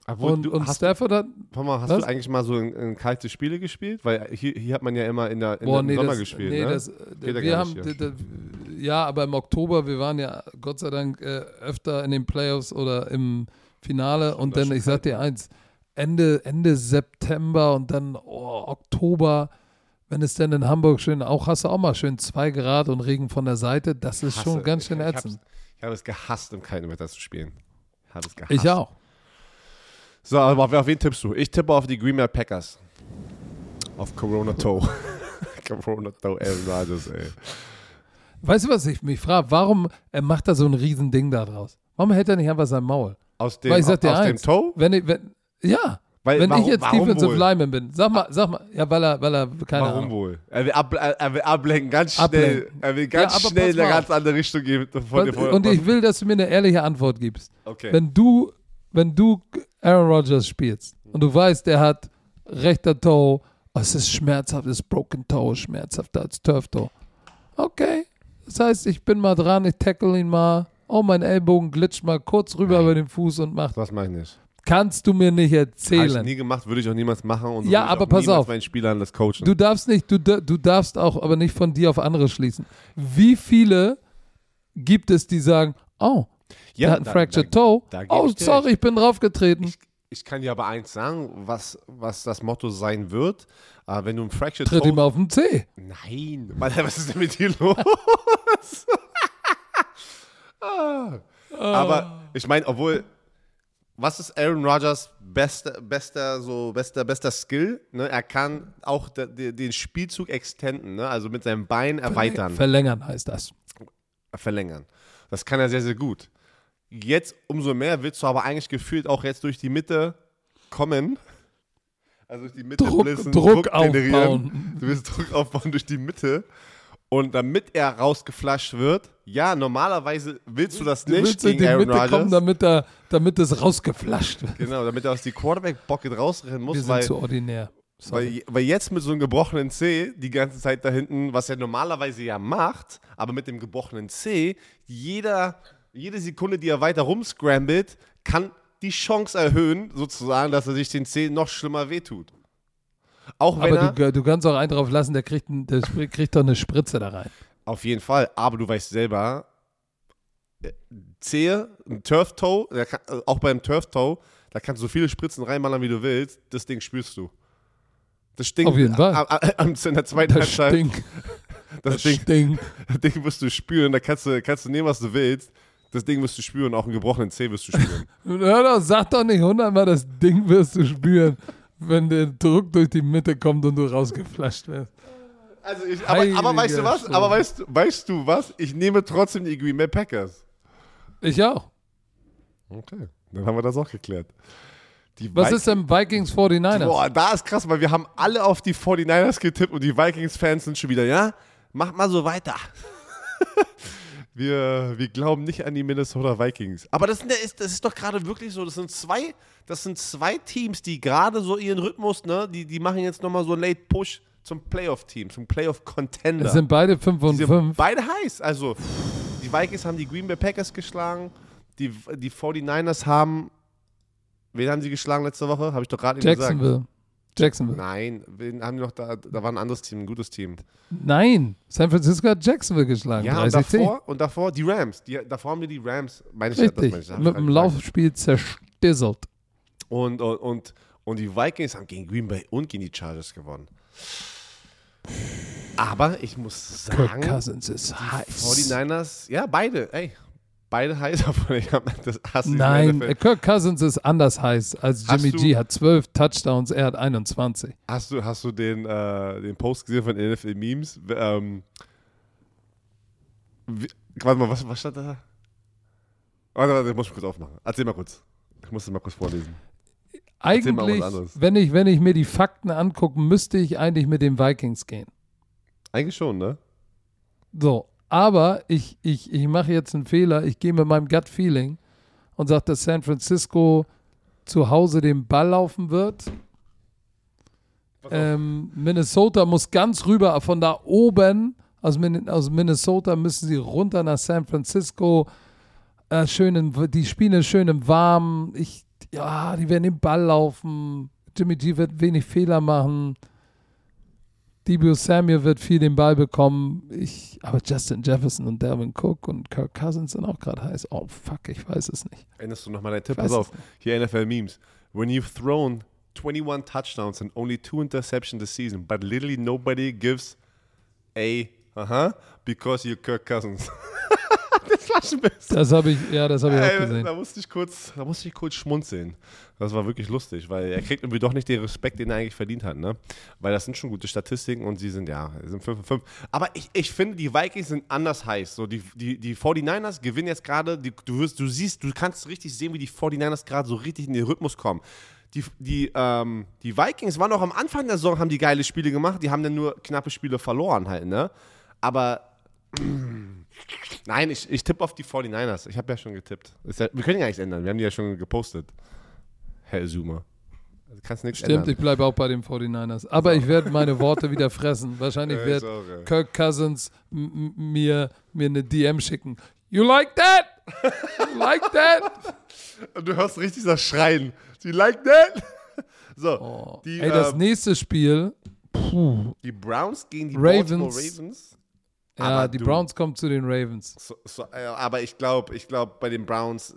Obwohl, und, du, und hast, Stafford hat. Paul, mal, hast Was? du eigentlich mal so in, in kalte Spiele gespielt? Weil hier, hier hat man ja immer in der, in Boah, im nee, Sommer das, gespielt, nee, ne? das, Geht ja wir haben, nicht d- d- ja, aber im Oktober, wir waren ja Gott sei Dank äh, öfter in den Playoffs oder im Finale und das dann, ich sag dir eins, Ende, Ende September und dann oh, Oktober, wenn es denn in Hamburg schön, auch hast du auch mal schön zwei Grad und Regen von der Seite, das ist schon Hasse. ganz schön ätzend. Ich habe es gehasst, im kalten Wetter zu spielen. Ich habe es gehasst. Ich auch. So, aber auf, auf wen tippst du? Ich tippe auf die Green Bay Packers. Auf Corona Toe. <laughs> Corona Toe, Aaron Rodgers, ey. Weißt du, was ich mich frage? Warum er macht da so ein Riesending da draus? Warum hält er nicht einfach sein Maul? Aus dem, Weil ich sag dir aus eins, dem Toe? Wenn ich, wenn, ja, Weil, wenn warum, ich jetzt Defensive? Lineman bin, sag mal, sag mal, ja, weil er, weil er, keine Warum Ahnung. wohl? Er will, ab, er will ablenken, ganz schnell. Ablenken. Er will ganz Ja, schnell in eine ganz andere Richtung gehen. Von von- und ich will, dass du mir eine ehrliche Antwort gibst. okay. Wenn du, wenn du Aaron Rodgers spielst und du weißt, der hat rechter Toe, oh, es ist schmerzhaft, es ist Broken Toe, schmerzhafter als Turf Toe. Okay. Das heißt, ich bin mal dran, ich tackle ihn mal. Oh, mein Ellbogen glitscht mal kurz rüber Nein. über den Fuß und macht. das mache ich nicht. Kannst du mir nicht Habe ich erzählen. nie gemacht, würde ich auch niemals machen. Und so Ja, aber pass auf. meinen Spielern das coachen. Du darfst nicht, du, du darfst auch aber nicht von dir auf andere schließen. Wie viele gibt es, die sagen, oh, der hat einen da- Fractured da- Toe. da Oh, sorry, recht. ich bin draufgetreten. Ich, ich kann dir aber eins sagen, was, was das Motto sein wird. Äh, wenn du ein Fractured Tritt Toe ihm auf den Zeh. Nein, Mann, <laughs> was ist denn mit dir los? <laughs> Ah. Aber ich meine, obwohl, was ist Aaron Rodgers bester, bester, so bester, bester Skill? Ne? Er kann auch de, de, den Spielzug extenden, ne? also mit seinem Bein erweitern, Verlängern heißt das. verlängern. Das kann er sehr, sehr gut. Jetzt umso mehr willst du aber eigentlich gefühlt auch jetzt durch die Mitte kommen. Also durch die Mitte Druck, blitzen, Druck, generieren. aufbauen. Du willst Druck aufbauen durch die Mitte. Und damit er rausgeflasht wird, ja, normalerweise willst du das nicht willst in gegen die Aaron Mitte kommen, Rodgers. damit, er, damit es rausgeflasht wird. Genau, damit er aus die Quarterback-Pocket rausrennen Wir muss, sind weil, zu ordinär. Weil, weil jetzt mit so einem gebrochenen C die ganze Zeit da hinten, was er normalerweise ja macht, aber mit dem gebrochenen C, jeder, Jede Sekunde, die er weiter rumscrambled, kann die Chance erhöhen, sozusagen, dass er sich den Zehen noch schlimmer wehtut. Auch wenn Aber er, du, du kannst auch einen drauf lassen, der kriegt, der kriegt doch eine Spritze da rein. Auf jeden Fall, aber du weißt selber, äh, Zehe, ein Turf Toe, kann, äh, auch beim Turf Toe, da kannst du so viele Spritzen reinballern, wie du willst, das Ding spürst du. Das stinkt. Auf jeden Fall. Am- In der zweiten Das Halbzeit, stinkt. <laughs> das, Das Ding, stinkt. <laughs> das Ding wirst du spüren, da kannst du, kannst du nehmen, was du willst. Das Ding wirst du spüren, auch einen gebrochenen Zeh wirst du spüren. <laughs> Hör doch, sag doch nicht hundertmal, das Ding wirst du spüren, wenn der Druck durch die Mitte kommt und du rausgeflasht wirst. Also ich, aber, aber weißt du was? Aber weißt, du- weißt du was? Ich nehme trotzdem die Green Bay Packers. Ich auch. Okay, dann haben wir das auch geklärt. Die Was Vi- ist denn Vikings 49ers? Boah, da ist krass, weil wir haben alle auf die 49ers getippt und die Vikings-Fans sind schon wieder, ja, mach mal so weiter. <laughs> wir, wir glauben nicht an die Minnesota Vikings. Aber das, ist, das ist doch gerade wirklich so, das sind zwei, das sind zwei Teams, die gerade so ihren Rhythmus, ne, die, die machen jetzt nochmal so einen Late Push zum Playoff-Team, zum Playoff-Contender. Es sind beide 5 und Die sind 5. beide heiß. Also, die Vikings haben die Green Bay Packers geschlagen. Die, die 49ers haben. Wen haben sie geschlagen letzte Woche? Habe ich doch gerade gesagt. Jacksonville. Jacksonville. Nein, wen haben die noch da? Da war ein anderes Team, ein gutes Team. Nein, San Francisco hat Jacksonville geschlagen. Ja, und 30 davor, und davor die Rams. Die, davor haben wir die Rams. Meine ich, das meine Richtig. ich, Mit dem. Laufspiel zerstisselt. Und, und, und, und die Vikings haben gegen Green Bay und gegen die Chargers gewonnen. Aber ich muss Kirk sagen, Cousins ist heiß. 49ers, ja, beide, ey. Beide heiß, <laughs> ich das Hass in Nein. Kirk Cousins ist anders heiß als Jimmy du- G. Hat 12 Touchdowns, er hat 21. Hast du, hast du den, äh, den Post gesehen von NFL Memes? Ähm, wie, warte mal, was, was stand da? Warte, warte, ich muss kurz aufmachen. Erzähl mal kurz. Ich muss das mal kurz vorlesen. Eigentlich, wenn ich, wenn ich mir die Fakten angucke, müsste ich eigentlich mit den Vikings gehen. Eigentlich schon, ne? So, aber ich, ich, ich mache jetzt einen Fehler. Ich gehe mit meinem Gut-Feeling und sage, dass San Francisco zu Hause den Ball laufen wird. Ähm, Minnesota muss ganz rüber, von da oben, aus, Min aus Minnesota müssen sie runter nach San Francisco. Äh, schön in, die spielen schön im Warmen. Ich, ja, die werden den Ball laufen. Jimmy G wird wenig Fehler machen. Debo Samuel wird viel den Ball bekommen. Ich, aber Justin Jefferson und Dalvin Cook und Kirk Cousins sind auch gerade heiß. Oh, fuck, ich weiß es nicht. Erinnerst du nochmal deinen Tipp? Pass auf. Hier NFL Memes. When you've thrown 21 touchdowns and only two interceptions this season, but literally nobody gives a, uh-huh, because you're Kirk Cousins. <laughs> <laughs> das Flaschenbild. Das habe ich, ja, das habe ich auch gesehen. da musste ich kurz, da musste ich kurz schmunzeln. Das war wirklich lustig, weil er kriegt irgendwie doch nicht den Respekt, den er eigentlich verdient hat, ne? Weil das sind schon gute Statistiken und sie sind, ja, sind 5 5. Aber ich, ich finde, die Vikings sind anders heiß. So, die, die, die 49ers gewinnen jetzt gerade, du wirst, du siehst, du kannst richtig sehen, wie die 49ers gerade so richtig in den Rhythmus kommen. Die, die, ähm, die Vikings waren auch am Anfang der Saison, haben die geile Spiele gemacht, die haben dann nur knappe Spiele verloren halt, ne? Aber Nein, ich, ich tippe auf die 49ers. Ich habe ja schon getippt. Ja, wir können ja nichts ändern. Wir haben die ja schon gepostet. Herr Zoomer. Also kannst nichts Stimmt, ändern. ich bleibe auch bei den 49ers. Aber ich werde meine Worte wieder fressen. Wahrscheinlich <laughs> wird ja. Kirk Cousins mir, mir eine DM schicken. You like that? You like that? <laughs> Und du hörst richtig das Schreien. Sie like that? <laughs> So, Oh. die, Ey, das ähm, nächste Spiel, puh, die Browns gegen die Ravens. Baltimore Ravens. Ja, Aber die du- Browns kommen zu den Ravens. So, so, äh, aber ich glaube, ich glaube, bei den Browns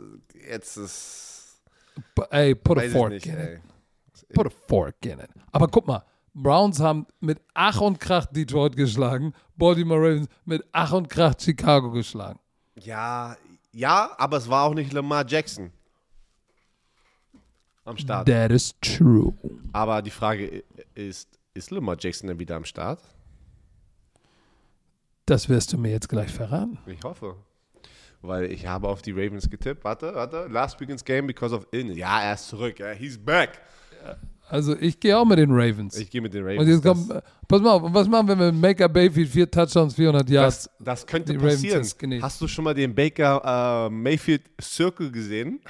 jetzt ist. Ey, put a fork nicht, in it. ey. Put a fork in it. Aber guck mal, Browns haben mit Ach und Krach Detroit geschlagen, Baltimore Ravens mit Ach und Krach Chicago geschlagen. Ja, ja, aber es war auch nicht Lamar Jackson am Start. That is true. Aber die Frage ist, ist Lamar Jackson denn wieder am Start? Das wirst du mir jetzt gleich verraten. Ich hoffe. Weil ich habe auf die Ravens getippt. Warte, warte. Last weekend's game because of illness. Ja, er ist zurück. Ja, he's back. Also ich gehe auch mit den Ravens. Ich gehe mit den Ravens. und jetzt kommt, das, äh, pass mal auf, was machen wir mit Maker Bayfield, vier Touchdowns, 400 Yards? das, das könnte passieren. Hast du schon mal den Baker äh, Mayfield Circle gesehen?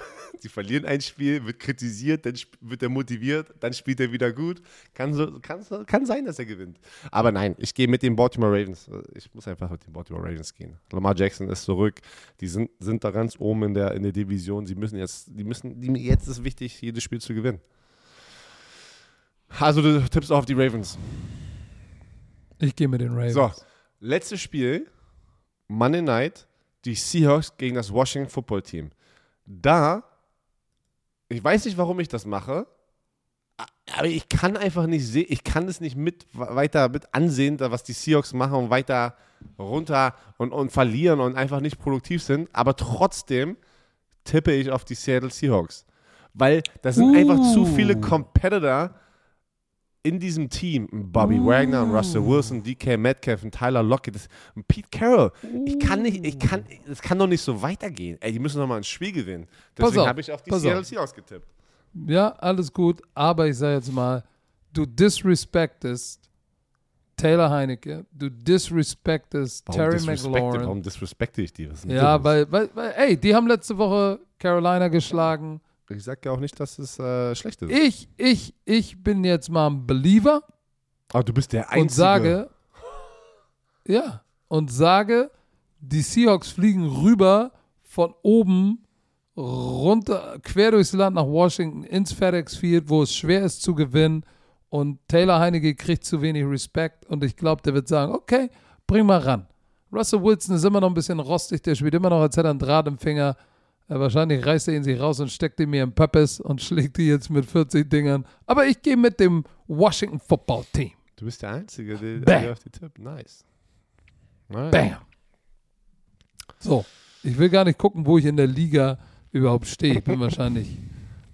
Die verlieren ein Spiel, wird kritisiert, dann wird er motiviert, dann spielt er wieder gut. Kann, so, kann, kann sein, dass er gewinnt. Aber nein, ich gehe mit den Baltimore Ravens. Ich muss einfach mit den Baltimore Ravens gehen. Lamar Jackson ist zurück. Die sind, sind da ganz oben in der, in der Division. Sie müssen jetzt, die müssen, die, jetzt ist wichtig, jedes Spiel zu gewinnen. Also du tippst auf die Ravens. Ich gehe mit den Ravens. So, letztes Spiel, Monday Night, die Seahawks gegen das Washington Football Team. Da, ich weiß nicht, warum ich das mache, aber ich kann einfach nicht sehen, ich kann es nicht mit weiter mit ansehen, was die Seahawks machen und weiter runter und, und verlieren und einfach nicht produktiv sind. Aber trotzdem tippe ich auf die Seattle Seahawks. Weil das sind einfach zu viele Uh. Competitor in diesem Team. Bobby Wagner und Russell Wilson, DK Metcalf und Tyler Lockett das- und Pete Carroll. Ich kann nicht, ich kann, das kann doch nicht so weitergehen. Ey, die müssen noch mal ein Spiel gewinnen. Deswegen habe ich auf die Seattle. Seahawks getippt. Ja, alles gut, aber ich sage jetzt mal, du disrespectest Taylor Heinecke, du disrespectest Terry disrespecte- McLaurin. Warum disrespekte ich die? Ja, weil, weil, weil, ey, die haben letzte Woche Carolina geschlagen. Ich sag ja auch nicht, dass es äh, schlecht ist. Ich, ich, ich bin jetzt mal ein Believer Aber du bist der Einzige. und sage, ja, und sage, die Seahawks fliegen rüber von oben runter, quer durchs Land nach Washington ins FedEx Field, wo es schwer ist zu gewinnen. Und Taylor Heinecke kriegt zu wenig Respekt und ich glaube, der wird sagen, okay, bring mal ran. Russell Wilson ist immer noch ein bisschen rostig, der spielt immer noch, als hätte er einen Draht im Finger. Äh, wahrscheinlich reißt er ihn sich raus und steckt ihn mir im Pöppes und <laughs> schlägt die jetzt mit 40 Dingern. Aber ich gehe mit dem Washington Football Team. Du bist der Einzige, der, Bam. der auf die tippt. Nice. nice. Bam. So, ich will gar nicht gucken, wo ich in der Liga überhaupt stehe. Ich bin <laughs> wahrscheinlich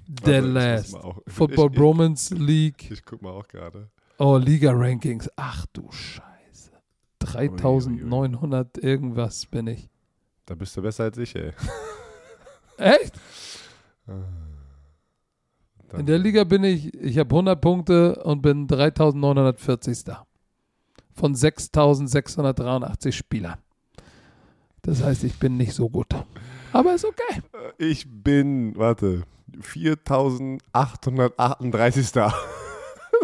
muss last. Football ich, ich, Bromance League. ich guck mal auch gerade. Oh, Liga Rankings. Ach du Scheiße. 3900 irgendwas bin ich. Da bist du besser als ich, ey. <laughs> Echt? Dann- In der Liga bin ich, ich habe 100 Punkte und bin 3940. Von 6683 Spielern. Das heißt, ich bin nicht so gut. Aber ist okay. Ich bin, warte, 4838. <laughs>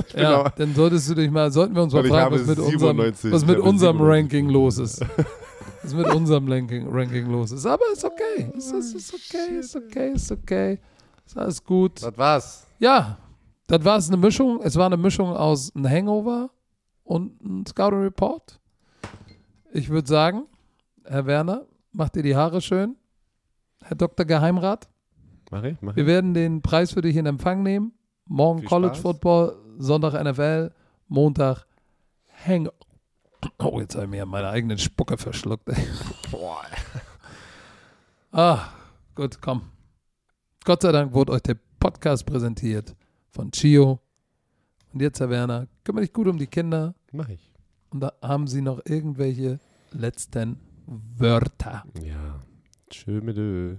Ich bin Ja, aber- dann solltest du dich mal, sollten wir uns mal fragen, was mit unserem, 97, was mit unserem 97 Ranking los ist. <laughs> Was mit unserem Ranking, Ranking los ist. Aber ist okay. Ist, ist, ist okay, ist okay, ist okay. Ist alles gut. Das war's. Ja, das war es eine Mischung. Es war eine Mischung aus einem Hangover und einem Scouting Report. Ich würde sagen, Herr Werner, macht dir die Haare schön. Herr Dr. Geheimrat, Mach ich, mach wir ich. werden den Preis für dich in Empfang nehmen. Morgen Viel College Spaß. Football, Sonntag NFL, Montag Hang. <coughs> Oh, jetzt habe ich mir meine eigenen Spucke verschluckt. <laughs> Boah. Ah, gut, komm. Gott sei Dank wurde euch der Podcast präsentiert von Chio. Und jetzt, Herr Werner, kümmere dich gut um die Kinder. Mach ich. Und da haben Sie noch irgendwelche letzten Wörter. Ja. Tschö mit Ö.